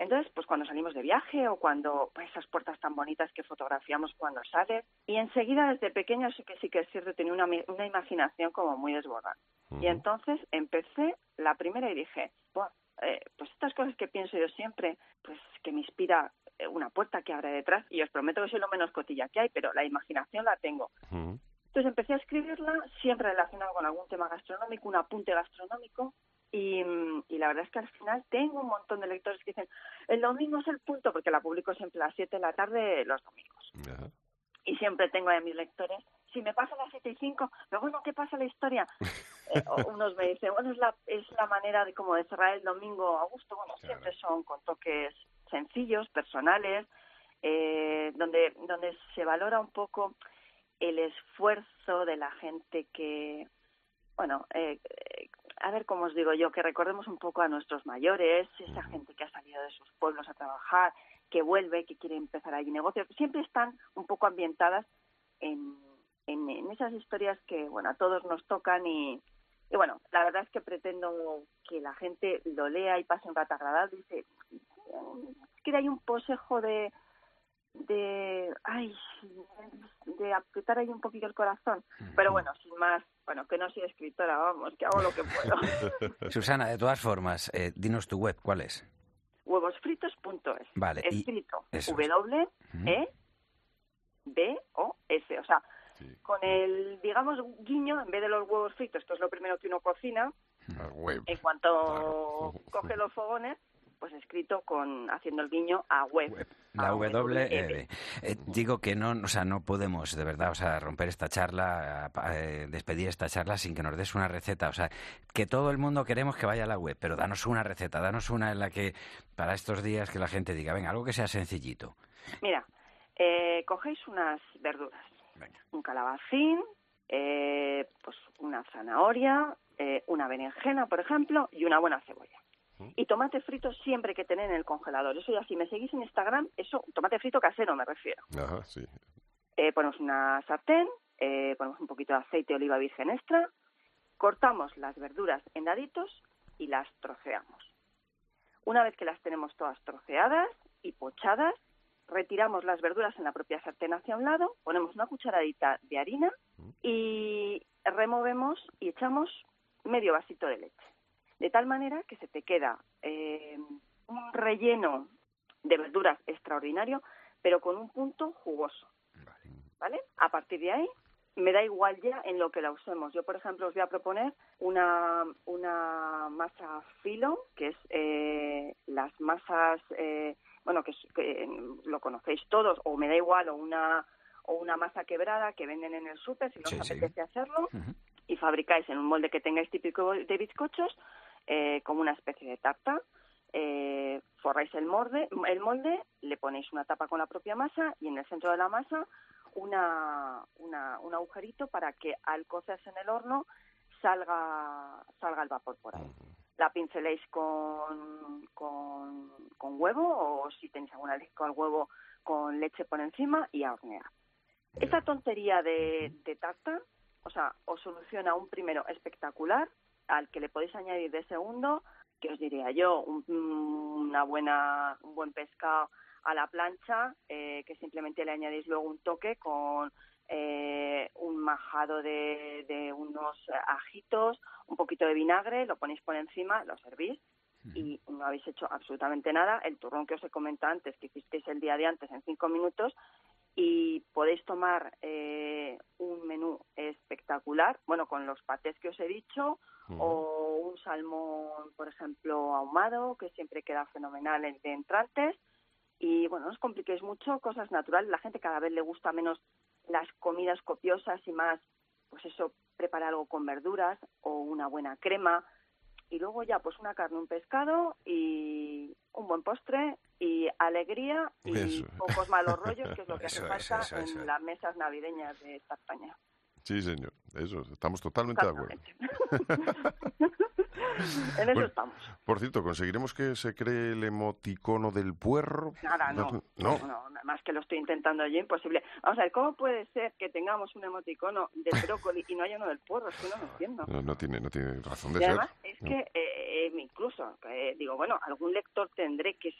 Entonces, pues cuando salimos de viaje o cuando pues, esas puertas tan bonitas que fotografiamos cuando sale. Y enseguida, desde pequeña, sí que sí que es cierto, tenía una, una imaginación como muy desbordada. Y entonces empecé la primera y dije, "Buah, eh, pues estas cosas que pienso yo siempre, pues que me inspira eh, una puerta que abre detrás. Y os prometo que soy lo menos cotilla que hay, pero la imaginación la tengo. Entonces empecé a escribirla siempre relacionado con algún tema gastronómico, un apunte gastronómico. Y, mm, y la verdad es que al final tengo un montón de lectores que dicen, el domingo es el punto, porque la publico siempre a las 7 de la tarde los domingos. Ajá. Y siempre tengo a mis lectores, si me pasa a las 7 y 5, pero bueno, ¿qué pasa la historia? Eh, unos me dicen, bueno, es la, es la manera de como de cerrar el domingo a gusto. Bueno, siempre son con toques sencillos, personales, eh, donde, donde se valora un poco el esfuerzo de la gente que, bueno, eh, eh, a ver cómo os digo yo, que recordemos un poco a nuestros mayores, esa gente que ha salido de sus pueblos a trabajar, que vuelve, que quiere empezar allí negocios, siempre están un poco ambientadas en, en, en esas historias que, bueno, a todos nos tocan y, y bueno, la verdad es que pretendo que la gente lo lea y pase un rato agradable. Dice, es que hay un posejo de, de, ay, de apretar ahí un poquito el corazón. Pero bueno, sin más, bueno, que no soy escritora, vamos, que hago lo que puedo. Susana, de todas formas, eh, dinos tu web, ¿cuál es? Huevosfritos.es. Vale, Escrito eso. W, E, B, O, S. O sea, Sí. con el, digamos, guiño, en vez de los huevos fritos, que es lo primero que uno cocina, en cuanto Claro. coge los fogones, pues escrito con haciendo el guiño a web. La W. WM. eh, digo que no, o sea, no podemos, de verdad, o sea, romper esta charla, eh, despedir esta charla sin que nos des una receta. O sea, que todo el mundo queremos que vaya a la web, pero danos una receta, danos una en la que, para estos días, que la gente diga, venga, algo que sea sencillito. Mira, eh, cogéis unas verduras, Venga. un calabacín, eh, pues una zanahoria, eh, una berenjena, por ejemplo, y una buena cebolla. Y tomate frito siempre que tener en el congelador. Eso ya, si me seguís en Instagram, eso, tomate frito casero me refiero. Ajá, sí. Eh, ponemos una sartén, eh, ponemos un poquito de aceite de oliva virgen extra, cortamos las verduras en daditos y las troceamos. Una vez que las tenemos todas troceadas y pochadas, retiramos las verduras en la propia sartén hacia un lado, ponemos una cucharadita de harina y removemos y echamos medio vasito de leche. De tal manera que se te queda eh, un relleno de verduras extraordinario, pero con un punto jugoso. ¿Vale? A partir de ahí, me da igual ya en lo que la usemos. Yo, por ejemplo, os voy a proponer una, una masa filo, que es eh, las masas, eh, bueno, que, mm, lo conocéis todos, o me da igual, o una o una masa quebrada que venden en el súper, si no Sí, os sí. apetece hacerlo, y fabricáis en un molde que tengáis típico de bizcochos, eh, como una especie de tarta. Eh, forráis el molde, el molde, le ponéis una tapa con la propia masa y en el centro de la masa una, una- un agujerito para que al cocerse en el horno salga, salga el vapor por ahí. La pinceléis con, con, con huevo o si tenéis alguna alergia al huevo con leche por encima y a hornear. Esta tontería de, de tarta, o sea, os soluciona un primero espectacular al que le podéis añadir de segundo, que os diría yo, un, una buena, un buen pescado a la plancha, eh, que simplemente le añadís luego un toque con eh, un majado de, de unos ajitos, un poquito de vinagre, lo ponéis por encima, lo servís y no habéis hecho absolutamente nada. El turrón que os he comentado antes, que hicisteis el día de antes en cinco minutos, y podéis tomar eh, un menú espectacular, bueno, con los patés que os he dicho, o un salmón, por ejemplo, ahumado, que siempre queda fenomenal en- de entrantes. Y bueno, no os compliquéis mucho, cosas naturales. La gente cada vez le gusta menos las comidas copiosas y más, pues eso, preparar algo con verduras o una buena crema. Y luego ya, pues una carne, un pescado y un buen postre y alegría y Eso. pocos malos rollos, que es lo que Eso hace falta eso, en las mesas navideñas de esta España. Sí, señor. Eso, estamos totalmente de acuerdo. en eso estamos. Por cierto, ¿conseguiremos que se cree el emoticono del puerro? Nada, no. No, más que lo estoy intentando yo, imposible. Vamos a ver, ¿cómo puede ser que tengamos un emoticono del brócoli y no haya uno del puerro? Es que no lo entiendo. No, tiene, no tiene razón de y ser. Además, es que eh, eh, incluso, eh, digo, bueno, algún lector tendré que,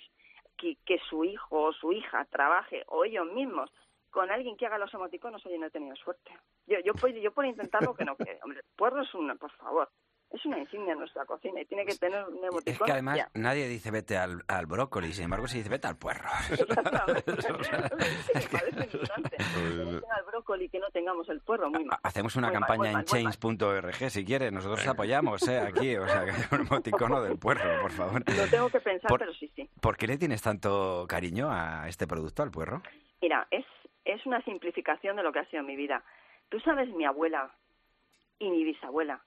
que, que su hijo o su hija trabaje o ellos mismos con alguien que haga los emoticonos, oye, no he tenido suerte. Yo, yo, yo por intentarlo que no quede. Hombre, puerro es una, por favor, es una insignia en nuestra cocina y tiene que tener un emoticono. Es que además nadie dice vete al, al, brócoli, sin embargo se dice vete al puerro. al brócoli que no tengamos el puerro, muy mal. Hacemos una campaña en change.org si quieres, nosotros apoyamos ¿eh? aquí, o sea, que un emoticono del puerro, por favor. Lo tengo que pensar, pero sí, sí. ¿Por qué le tienes tanto cariño a este producto, al puerro? Mira, es, es una simplificación de lo que ha sido mi vida. Tú sabes, mi abuela y mi bisabuela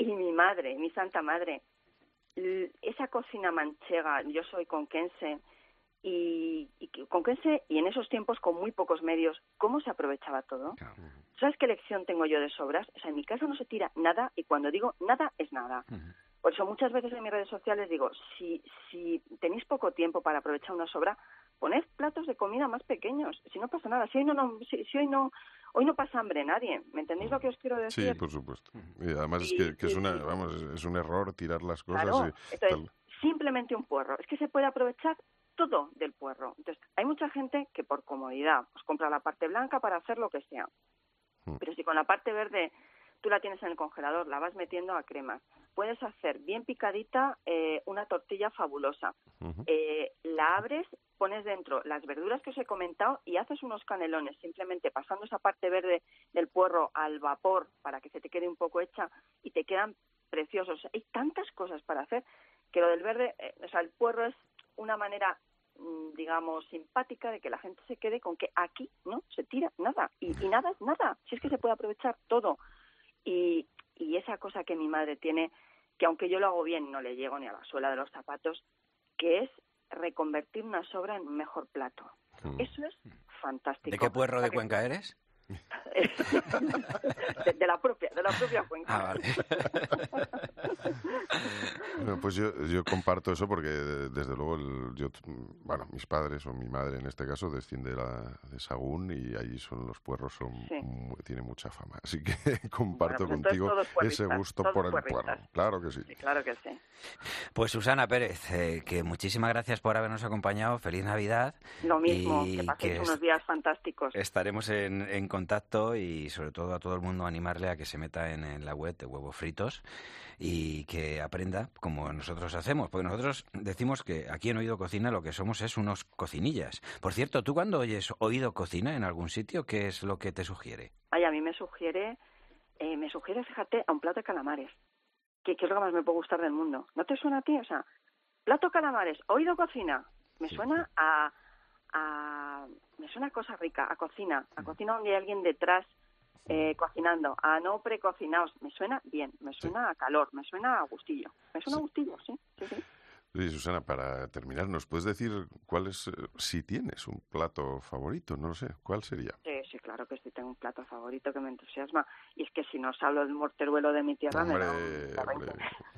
y mi madre, mi santa madre, esa cocina manchega, yo soy conquense, y, y conquense y en esos tiempos con muy pocos medios, ¿cómo se aprovechaba todo? ¿Sabes qué lección tengo yo de sobras? O sea, en mi casa no se tira nada y cuando digo nada es nada. Por eso muchas veces en mis redes sociales digo, si, si tenéis poco tiempo para aprovechar una sobra, poned platos de comida más pequeños, si no pasa nada, si hoy no, no si, si hoy no hoy no pasa hambre nadie, ¿me entendéis lo que os quiero decir? Sí, por supuesto. Y además es que, que es una vamos, es un error tirar las cosas claro. y, Entonces, simplemente un puerro, es que se puede aprovechar todo del puerro. Entonces, hay mucha gente que por comodidad pues compra la parte blanca para hacer lo que sea. Pero si con la parte verde tú la tienes en el congelador, la vas metiendo a cremas. Puedes hacer bien picadita eh, una tortilla fabulosa. Uh -huh. eh, la abres, pones dentro las verduras que os he comentado y haces unos canelones, simplemente pasando esa parte verde del puerro al vapor para que se te quede un poco hecha y te quedan preciosos. Hay tantas cosas para hacer que lo del verde, eh, o sea, el puerro es una manera mm, digamos, simpática de que la gente se quede con que aquí no se tira nada. Y, y nada es nada. Si es que se puede aprovechar todo. Y, y esa cosa que mi madre tiene, que aunque yo lo hago bien, no le llego ni a la suela de los zapatos, que es reconvertir una sobra en un mejor plato. Mm. Eso es fantástico. ¿De qué puerro de Cuenca eres? de, de, la propia, de la propia Cuenca. Ah, vale. no, pues yo, yo comparto eso porque desde luego el, yo, bueno, mis padres o mi madre en este caso desciende de, la, de Sagún y allí son los puerros son sí. muy, tiene mucha fama, así que comparto bueno, pues contigo ese gusto por el puerro. Claro que sí. sí. Claro que sí. Pues Susana Pérez, eh, que muchísimas gracias por habernos acompañado, feliz Navidad. Lo mismo, que paséis que unos días fantásticos. Estaremos en, en contacto y sobre todo a todo el mundo animarle a que se meta en, en, la web de huevos fritos y que aprenda como nosotros hacemos, porque nosotros decimos que aquí en Oído Cocina lo que somos es unos cocinillas. Por cierto, ¿tú cuando oyes Oído Cocina en algún sitio, qué es lo que te sugiere? Ay, a mí me sugiere, eh, me sugiere, fíjate, a un plato de calamares, que, que, es lo que más me puede gustar del mundo. ¿No te suena a ti? O sea, plato calamares, Oído Cocina, me sí, suena a a me suena cosa rica, a cocina, a cocina donde hay alguien detrás eh, cocinando, a no precocinados, me suena bien, me suena a calor, me suena a gustillo, me suena a gustillo, sí, sí, sí. Sí, Susana, para terminar, ¿nos puedes decir cuál es, eh, si tienes un plato favorito? No lo sé, ¿cuál sería? Sí, sí, claro que sí tengo un plato favorito que me entusiasma. Y es que si nos hablo del morteruelo de mi tierra, hombre, me da un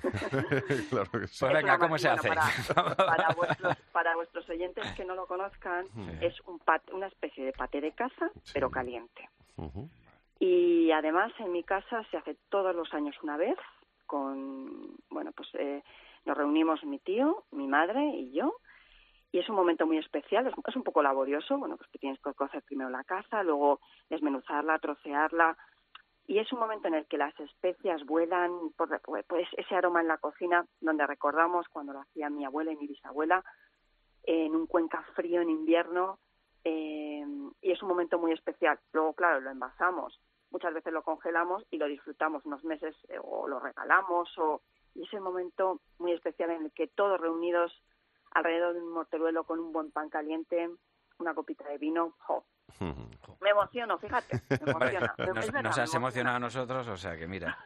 claro que sí. Pues venga, ¿cómo se hace? Para, para, vuestros, para, vuestros, oyentes que no lo conozcan, sí. es un pat, una especie de paté de caza, sí. pero caliente. Uh -huh. Y además en mi casa se hace todos los años una vez con, bueno, pues... Eh, nos reunimos mi tío, mi madre y yo, y es un momento muy especial, es, un poco laborioso, bueno, pues que tienes que cocer primero la caza, luego desmenuzarla, trocearla, y es un momento en el que las especias vuelan, por, pues ese aroma en la cocina, donde recordamos cuando lo hacía mi abuela y mi bisabuela, en un cuenca frío en invierno, eh, y es un momento muy especial. Luego, claro, lo envasamos, muchas veces lo congelamos y lo disfrutamos unos meses, eh, o lo regalamos, o y es el momento muy especial en el que todos reunidos alrededor de un morteruelo con un buen pan caliente, una copita de vino, ¡jo! Me emociono, fíjate, me emociona. nos, verdad, nos, has emocionado a nosotros, o sea que mira.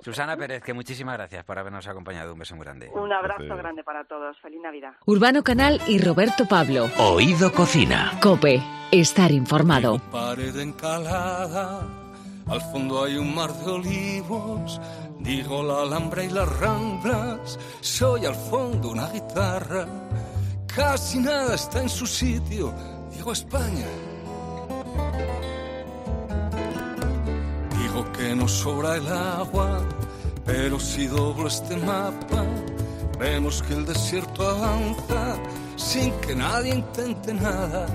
Susana Pérez, que muchísimas gracias por habernos acompañado. Un beso muy grande. Un abrazo Gracias. grande para todos. Feliz Navidad. Urbano Canal y Roberto Pablo. Oído Cocina. Cope, estar informado. Pared encalada Al fondo hay un mar de olivos, digo la alhambra y las ramblas. Soy al fondo una guitarra, casi nada está en su sitio, digo España. Digo que no sobra el agua, pero si doblo este mapa, vemos que el desierto avanza sin que nadie intente nada.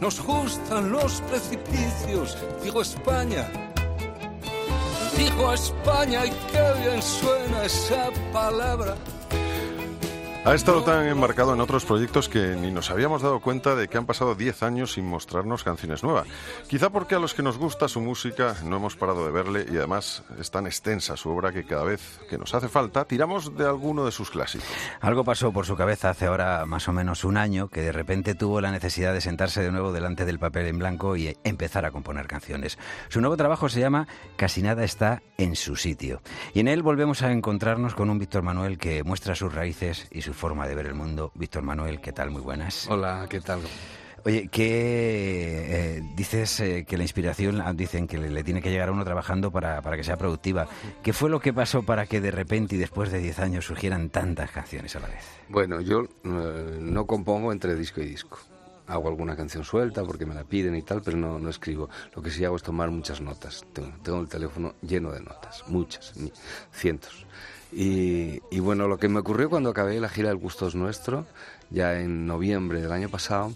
Nos gustan los precipicios, digo España. Digo España y qué bien suena esa palabra. Ha estado tan embarcado en otros proyectos que ni nos habíamos dado cuenta de que han pasado 10 años sin mostrarnos canciones nuevas. Quizá porque a los que nos gusta su música no hemos parado de verle y además es tan extensa su obra que cada vez que nos hace falta tiramos de alguno de sus clásicos. Algo pasó por su cabeza hace ahora más o menos un año que de repente tuvo la necesidad de sentarse de nuevo delante del papel en blanco y empezar a componer canciones. Su nuevo trabajo se llama Casi nada está en su sitio. Y en él volvemos a encontrarnos con un Víctor Manuel que muestra sus raíces y su forma de ver el mundo. Víctor Manuel, ¿qué tal? Muy buenas. Hola, ¿qué tal? Oye, ¿qué eh, dices eh, que la inspiración ah, dicen que le, tiene que llegar a uno trabajando para, para, que sea productiva? ¿Qué fue lo que pasó para que de repente y después de 10 años surgieran tantas canciones a la vez? Bueno, yo eh, no compongo entre disco y disco. Hago alguna canción suelta porque me la piden y tal, pero no, no escribo. Lo que sí hago es tomar muchas notas. Tengo, tengo el teléfono lleno de notas, muchas, cientos. Y, bueno, lo que me ocurrió cuando acabé la gira del Gustos Nuestro, ya en noviembre del año pasado,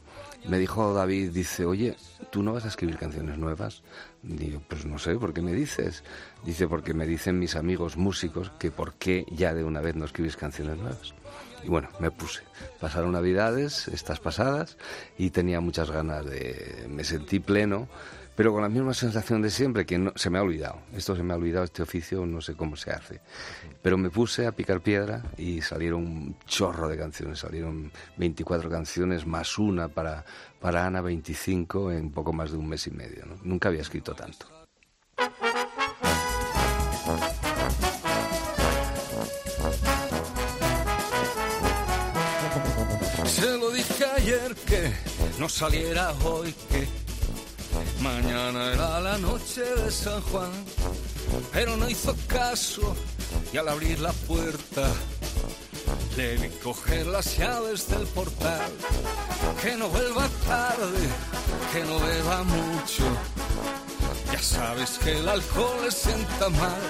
me dijo David, dice, oye, ¿tú no vas a escribir canciones nuevas? Digo, pues no sé, ¿por qué me dices? Dice, porque me dicen mis amigos músicos que por qué ya de una vez no escribes canciones nuevas. Y bueno, me puse. Pasaron navidades, estas pasadas, y tenía muchas ganas de... Me sentí pleno pero con la misma sensación de siempre, que no, se me ha olvidado. Esto se me ha olvidado, este oficio, no sé cómo se hace. Pero me puse a picar piedra y salieron un chorro de canciones, salieron 24 canciones más una para, para Ana 25 en poco más de un mes y medio. Nunca había escrito tanto. Se lo dije ayer que no saliera hoy, que Mañana era la noche de San Juan, pero no hizo caso y al abrir la puerta le vi coger las llaves del portal. Que no vuelva tarde, que no beba mucho. Ya sabes que el alcohol le sienta mal.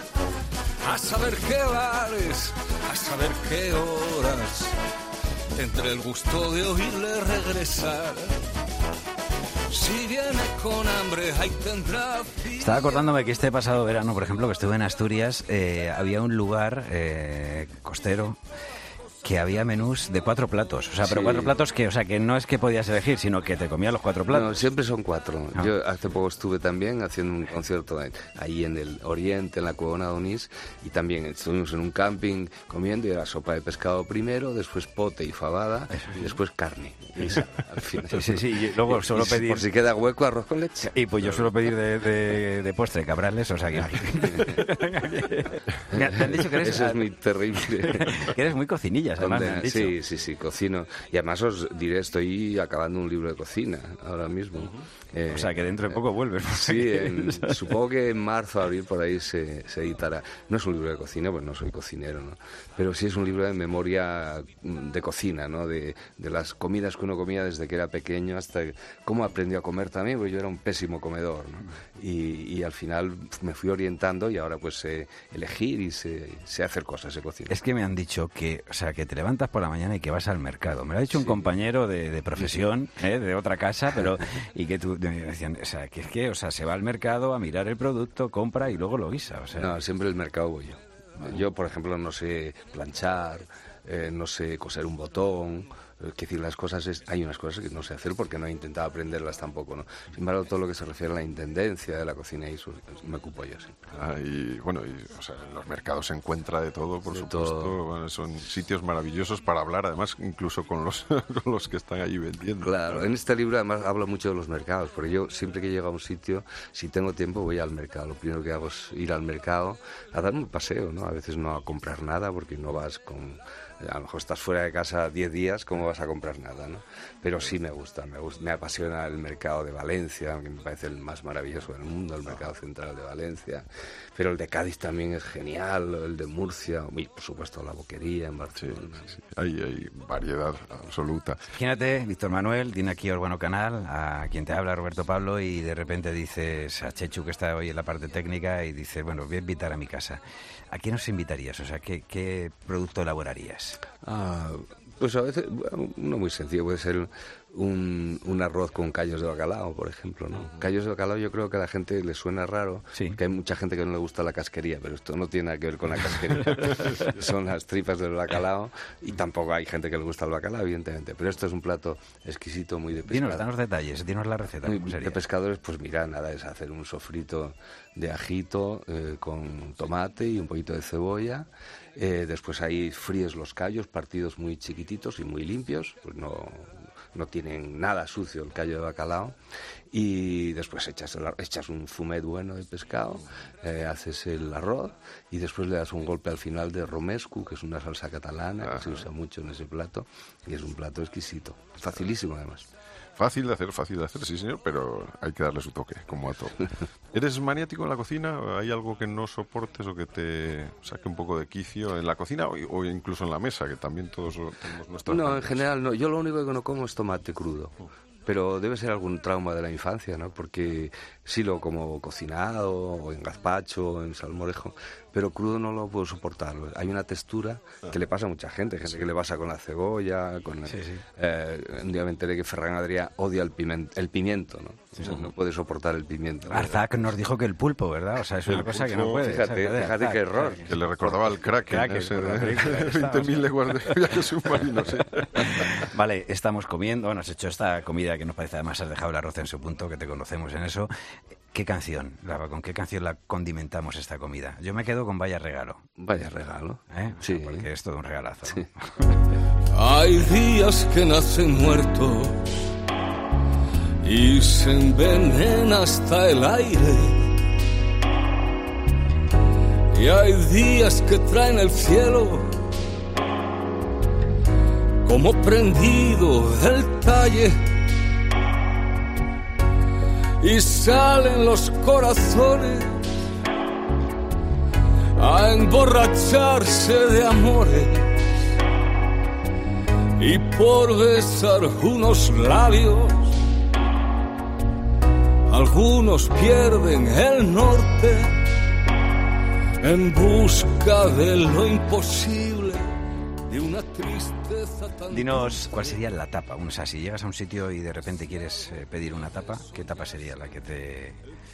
A saber qué bares, a saber qué horas. Entre el gusto de oírle regresar si viene con hambre, ahí tendrá. Estaba acordándome que este pasado verano, por ejemplo, que estuve en Asturias, eh, había un lugar eh, costero que había menús de cuatro platos. O sea, pero cuatro platos que, o sea, que no es que podías elegir, sino que te comías los cuatro platos. No, siempre son cuatro. Ah. Yo hace poco estuve también haciendo un concierto ahí en el oriente, en la Cuevana de Onís, y también estuvimos en un camping comiendo y era sopa de pescado primero, después pote y fabada, y después carne. al final. Sí, sí, y luego suelo pedir... Por si queda hueco, arroz con leche. Y pues yo suelo pedir de, de, de postre cabrales, o sea que... me han dicho que eres... Eso es muy terrible. que eres muy sí, sí, sí, cocino. Y además os diré, estoy acabando un libro de cocina ahora mismo. o sea, que dentro de poco vuelves. Sí, supongo que en marzo, abril, por ahí se, se, editará. No es un libro de cocina, pues no soy cocinero, ¿no? Pero sí es un libro de memoria de cocina, ¿no? De, de las comidas que uno comía desde que era pequeño hasta cómo aprendió a comer también, porque yo era un pésimo comedor, ¿no? Y, y al final me fui orientando y ahora pues sé elegir y sé, sé hacer cosas, sé cocinar. Es que me han dicho que, o sea, que te levantas por la mañana y que vas al mercado. Me lo ha dicho un compañero de, de profesión, ¿eh? de otra casa, pero y que tú decían, o sea, que es que, o sea, se va al mercado a mirar el producto, compra y luego lo guisa, o sea. No, siempre el mercado voy yo. Yo, por ejemplo, no sé planchar, eh, no sé coser un botón, es decir, las cosas es, hay unas cosas que no sé hacer porque no he intentado aprenderlas tampoco, ¿no? Sin embargo, todo lo que se refiere a la intendencia de la cocina y eso me ocupo yo, sí. Ah, y bueno, y, o sea, en los mercados se encuentra de todo, por supuesto. son sitios maravillosos para hablar, además, incluso con los, con los que están allí vendiendo. Claro, en este libro además hablo mucho de los mercados, porque yo siempre que llego a un sitio, si tengo tiempo, voy al mercado. Lo primero que hago es ir al mercado a dar un paseo, ¿no? A veces no a comprar nada porque no vas con A lo mejor estás fuera de casa 10 días, ¿cómo vas a comprar nada? ¿no? Pero sí me gusta, me gusta, me apasiona el mercado de Valencia, que me parece el más maravilloso del mundo, el mercado central de Valencia. Pero el de Cádiz también es genial, el de Murcia, y por supuesto la boquería en Barcelona. Hay, hay variedad absoluta. Imagínate, Víctor Manuel, tiene aquí Urbano Canal, a quien te habla Roberto Pablo, y de repente dices a Chechu, que está hoy en la parte técnica, y dice, bueno, voy a invitar a mi casa. ¿A quién nos invitarías? O sea, ¿qué, qué producto elaborarías? Ah, pues a veces, uno muy sencillo, puede ser un, un, arroz con callos de bacalao, por ejemplo, ¿no? Callos de bacalao yo creo que a la gente le suena raro, sí. que hay mucha gente que no le gusta la casquería, pero esto no tiene nada que ver con la casquería. Son las tripas del bacalao y tampoco hay gente que le gusta el bacalao, evidentemente, pero esto es un plato exquisito, muy de pescado. Dinos, danos detalles, dinos la receta. Muy, de pescadores, pues mira, nada, es hacer un sofrito de ajito eh, con tomate y un poquito de cebolla. Eh, después ahí fríes los callos partidos muy chiquititos y muy limpios, pues no, no tienen nada sucio el callo de bacalao. Y después echas, el, echas un fumet bueno de pescado, eh, haces el arroz y después le das un golpe al final de romescu, que es una salsa catalana Ajá. que se usa mucho en ese plato y es un plato exquisito. Facilísimo además. Fácil de hacer, fácil de hacer, sí señor, pero hay que darle su toque, como a todo. ¿Eres maniático en la cocina? ¿Hay algo que no soportes o que te saque un poco de quicio en la cocina o, o incluso en la mesa, que también todos tenemos nuestras... No, en general no. Yo lo único que no como es tomate crudo. Pero debe ser algún trauma de la infancia, ¿no? Porque sí lo como cocinado, o en gazpacho, o en salmorejo, pero crudo no lo puedo soportar. Hay una textura que le pasa a mucha gente, gente sí. que le pasa con la cebolla, con... Sí, sí. Eh, un día me enteré que Ferran Adrià odia el, piment, el pimiento, ¿no? O sea, no puede soportar el pimiento. Arzac nos dijo que el pulpo, ¿verdad? O sea, es una el cosa pulpo, que no puede. Fíjate, ¿sabes? fíjate qué error. Que le recordaba al Kraken, Kraken ese por la de película esta, 20.000 leguas de viaje submarino, sí. Vale, estamos comiendo, bueno, has hecho esta comida que nos parece además has dejado el arroz en su punto, que te conocemos en eso. ¿Qué canción, Lava, con qué canción la condimentamos esta comida? Yo me quedo con Vaya Regalo. Vaya regalo. ¿Eh? Sí. Porque es todo un regalazo. Sí. Hay días que nacen muertos y se envenena hasta el aire. Y hay días que traen el cielo como prendido del talle y salen los corazones a emborracharse de amores y por besar unos labios algunos pierden el norte en busca de lo imposible de una tristeza tan Dinos, ¿cuál sería la tapa? O sea, si llegas a un sitio y de repente quieres eh, pedir una tapa, ¿qué tapa sería la que te,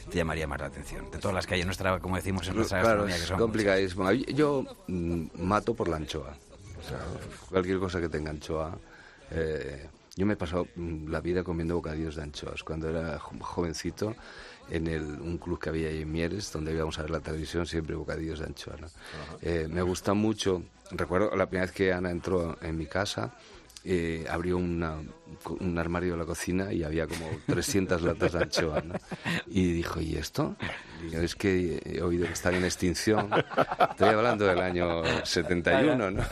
te, llamaría más la atención? De todas las que hay en nuestra, como decimos en nuestra claro, gastronomía, que son complicadísimo. Yo mm, mato por la anchoa. O sea, cualquier cosa que tenga anchoa. Eh, yo me he pasado mm, la vida comiendo bocadillos de anchoas. Cuando era jovencito, en el, un club que había ahí en Mieres, donde íbamos a ver la televisión, siempre bocadillos de anchoa. ¿no? eh, me gusta mucho. Recuerdo la primera vez que Ana entró en mi casa, eh, abrió una, un armario de la cocina y había como 300 latas de anchoa. ¿no? Y dijo, ¿y esto? Digo, es que he oído que están en extinción. Estoy hablando del año 71, ¿no?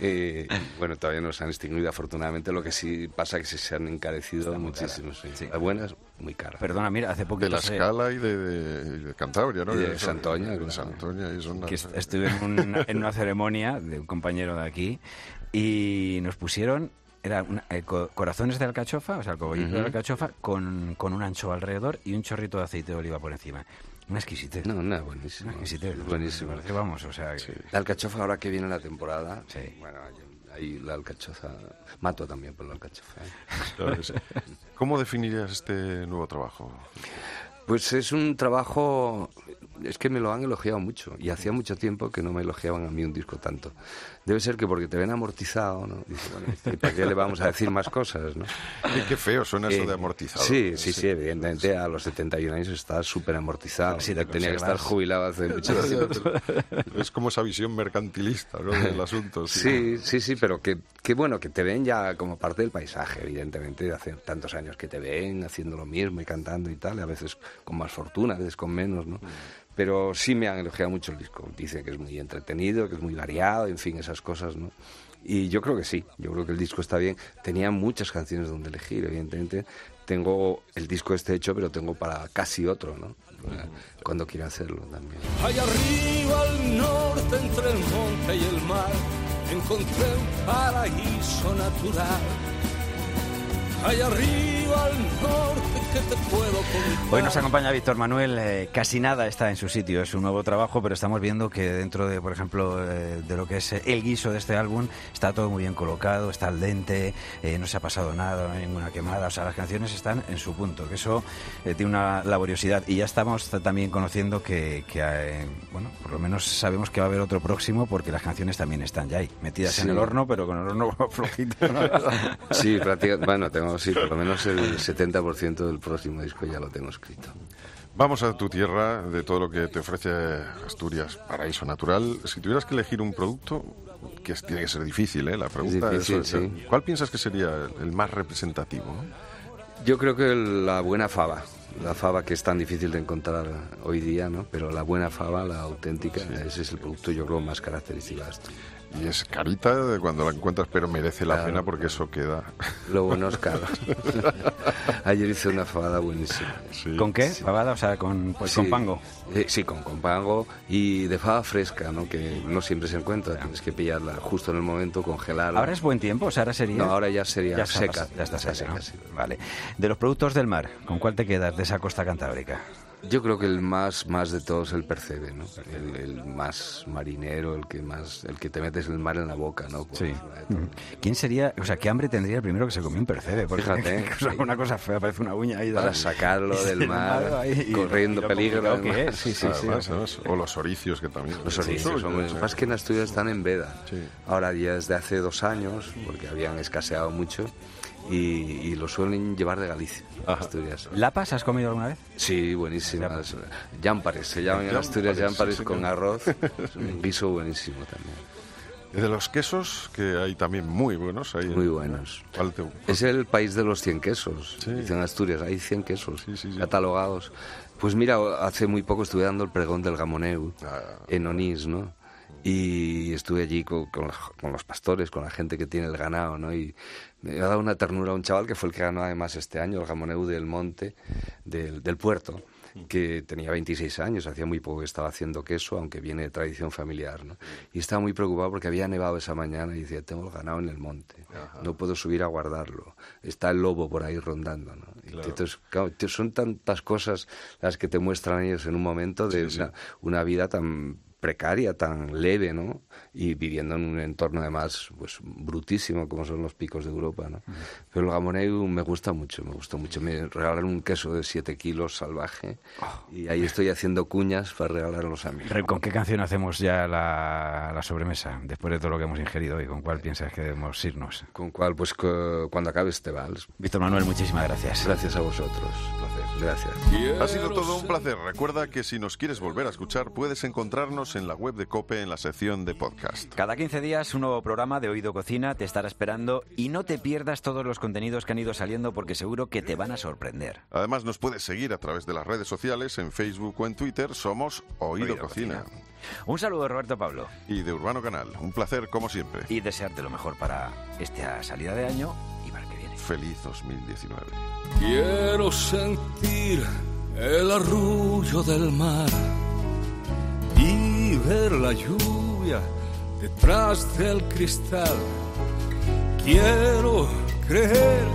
Eh, bueno, todavía no se han extinguido, afortunadamente. Lo que sí pasa es que se han encarecido muchísimo. Sí. Sí. Las buenas, muy caras. Perdona, mira, hace poco... De la Escala y de, de, de, Cantabria, ¿no? Y de Santoña. De Santoña y son que estuve en, un, en una ceremonia de un compañero de aquí y nos pusieron era una, eh, co corazones de alcachofa, o sea, el cogollito uh -huh. de alcachofa con, con un ancho alrededor y un chorrito de aceite de oliva por encima. Una exquisitez. No, no, buenísimo. Una exquisitez. Buenísimo. Que vamos, o sea... Sí. La alcachofa ahora que viene la temporada, sí. bueno, ahí la alcachofa... Mato también por la alcachofa. ¿eh? ¿Cómo definirías este nuevo trabajo? Pues es un trabajo, es que me lo han elogiado mucho y hacía mucho tiempo que no me elogiaban a mí un disco tanto. Debe ser que porque te ven amortizado, ¿no? Dice, bueno, ¿y para qué le vamos a decir más cosas, no? Y qué feo suena eso eh, de amortizado. Sí, sí, sí, evidentemente a los 71 años está súper amortizado. Sí, te Tenía que estar jubilado hace mucho tiempo. es como esa visión mercantilista ¿no? del asunto. Sí, sí, sí, sí pero que, que bueno, que te ven ya como parte del paisaje, evidentemente, de hace tantos años que te ven haciendo lo mismo y cantando y tal, y a veces con más fortuna, a veces con menos, ¿no? pero sí me han elogiado mucho el disco. Dicen que es muy entretenido, que es muy variado, en fin, esas cosas, ¿no? Y yo creo que sí, yo creo que el disco está bien. Tenía muchas canciones donde elegir, evidentemente. Tengo el disco este hecho, pero tengo para casi otro, ¿no? Cuando quiera hacerlo también. Allá arriba al norte, entre el monte y el mar, encontré un paraíso natural. Allá arriba al norte, que te puedo contar? Hoy nos acompaña Víctor Manuel. eh, casi nada está en su sitio, es un nuevo trabajo, pero estamos viendo que dentro de, por ejemplo, eh, de lo que es el guiso de este álbum, está todo muy bien colocado, está al dente, eh, no se ha pasado nada, no hay ninguna quemada. O sea, las canciones están en su punto, que eso eh, tiene una laboriosidad. Y ya estamos también conociendo que, que, eh, bueno, por lo menos sabemos que va a haber otro próximo, porque las canciones también están ya ahí, metidas en el horno, pero con el horno flojito. ¿no? Sí, prácticamente, bueno, tengo, sí, por lo menos el 70% del próximo disco ya lo tengo escrito. Vamos a tu tierra, de todo lo que te ofrece Asturias, paraíso natural. Si tuvieras que elegir un producto, que tiene que ser difícil, ¿eh? La pregunta Es difícil, es, eh, sí. ¿cuál piensas que sería el más representativo? Yo creo que la buena fava, la fava que es tan difícil de encontrar hoy día, ¿no? Pero la buena fava, la auténtica, ese es el producto yo creo más característico de esto. Y es carita de cuando la encuentras, pero merece la Claro, pena porque claro. eso queda. Lo bueno es caro. Ayer hice una fabada buenísima. Sí. ¿Con qué? ¿Pavada? O sea, con, pues, con Sí. pango. Eh, sí, con, con pango y de fava fresca, ¿no? Que no siempre se encuentra, tienes que pillarla justo en el momento, congelarla. Ahora es buen tiempo, o sea, ahora sería... No, ahora ya sería Ya seca. Ya está seca, ¿no? seca, sí. Vale. De los productos del mar, ¿con cuál te quedas de esa costa cantábrica? Yo creo que el más, más de todos el percebe, ¿no? El, el más marinero, el que más, el que te metes el mar en la boca, ¿no? Por Sí. ¿Quién sería, o sea, qué hambre tendría el primero que se comió un percebe? Porque Fíjate, o sea, sí. una cosa fea, parece una uña ahí. Para sacarlo del mar, ahí, corriendo y lo peligro, que es, Sí, sí, sí. Además, O los oricios que también. Los. Lo que pasa es que en Asturias están en veda. Sí. Ahora ya desde hace dos años, porque habían escaseado mucho, y, y lo suelen llevar de Galicia, Asturias. ¿Lapas has comido alguna vez? Sí, buenísimas. Jámpares, se llaman en Asturias sí, con arroz. Es un guiso buenísimo también. De los quesos, que hay también muy buenos. Hay Muy buenos. ¿Cuál te- Es el país de los 100 quesos. Sí. Dicen Asturias, hay 100 quesos Sí, sí, sí. catalogados. Pues mira, hace muy poco estuve dando el pregón del Gamoneu Ah. en Onís, ¿no? Y estuve allí con, con los, con los pastores, con la gente que tiene el ganado, ¿no? Y me ha dado una ternura a un chaval que fue el que ganó además este año el Gamoneu del Monte, del, del puerto que tenía 26 años, hacía muy poco que estaba haciendo queso, aunque viene de tradición familiar, ¿no? Y estaba muy preocupado porque había nevado esa mañana y decía, tengo el ganado en el monte, no puedo subir a guardarlo, está el lobo por ahí rondando, ¿no? Y Entonces, claro, son tantas cosas las que te muestran ellos en un momento de Una, una vida tan precaria, tan leve, ¿no? Y viviendo en un entorno además pues brutísimo como son los picos de Europa, ¿no? Pero el Gamoneu me gusta mucho, me gustó mucho. Me regalaron un queso de 7 kilos salvaje y ahí estoy haciendo cuñas para regalar a los amigos. Re- ¿Con qué canción hacemos ya la, la sobremesa? Después de todo lo que hemos ingerido hoy, ¿con cuál piensas que debemos irnos? Con cual, pues cu- cuando acabe este vals. Víctor Manuel, muchísimas gracias. Gracias a vosotros. Gracias. Ha sido todo un placer. Recuerda que si nos quieres volver a escuchar, puedes encontrarnos en la web de Cope en la sección de podcast. Cada 15 días un nuevo programa de Oído Cocina te estará esperando y no te pierdas todos los contenidos que han ido saliendo porque seguro que te van a sorprender. Además, nos puedes seguir a través de las redes sociales, en Facebook o en Twitter. Somos Oído, Oído Cocina. Un saludo de Roberto Pablo Y de Urbano Canal. Un placer, como siempre. y desearte lo mejor para esta salida de año y para el que viene. Feliz 2019. Quiero sentir el arrullo del mar y ver la lluvia detrás del cristal. Quiero creer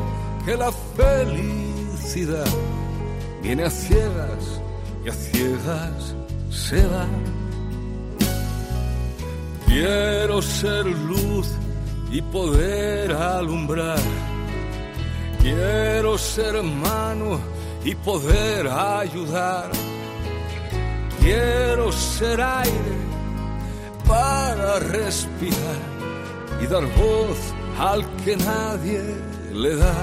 que la felicidad viene a ciegas y a ciegas se va. Quiero ser luz y poder alumbrar. Quiero ser mano y poder ayudar. Quiero ser aire para respirar y dar voz al que nadie le da.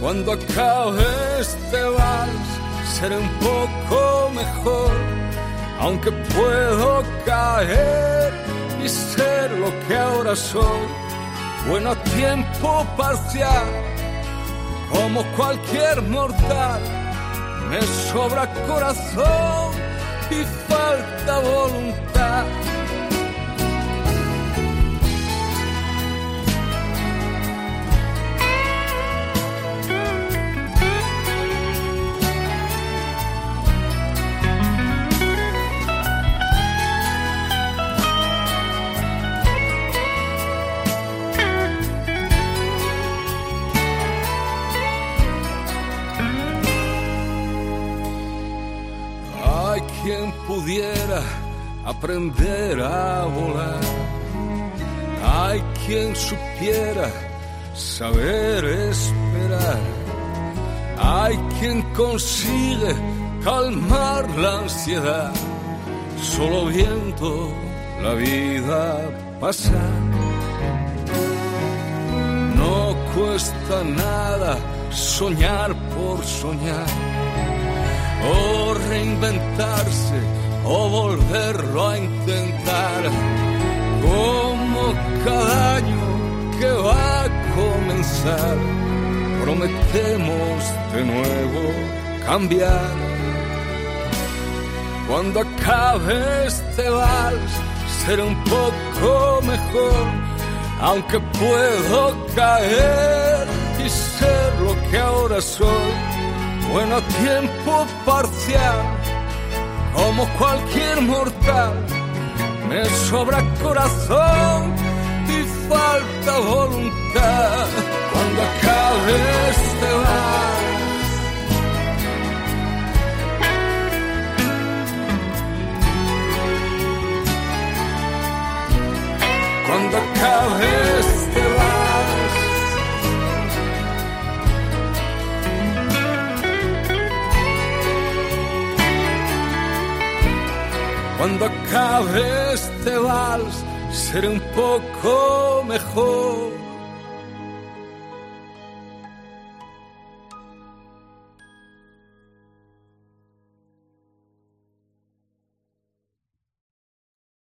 Cuando acabe este vals seré un poco mejor, aunque puedo caer y ser lo que ahora soy bueno a tiempo parcial, como cualquier mortal, me sobra corazón y falta voluntad. Aprender a volar. Hay quien supiera saber esperar. Hay quien consigue calmar la ansiedad solo viendo la vida pasar. No cuesta nada soñar por soñar o reinventarse o volverlo a intentar. Como cada año que va a comenzar prometemos de nuevo cambiar. Cuando acabe este vals será un poco mejor aunque puedo caer y ser lo que ahora soy. Bueno a tiempo parcial, como cualquier mortal, me sobra corazón y falta voluntad cuando acabe este vals. Cuando acabe este Cuando acabe este vals seré un poco mejor.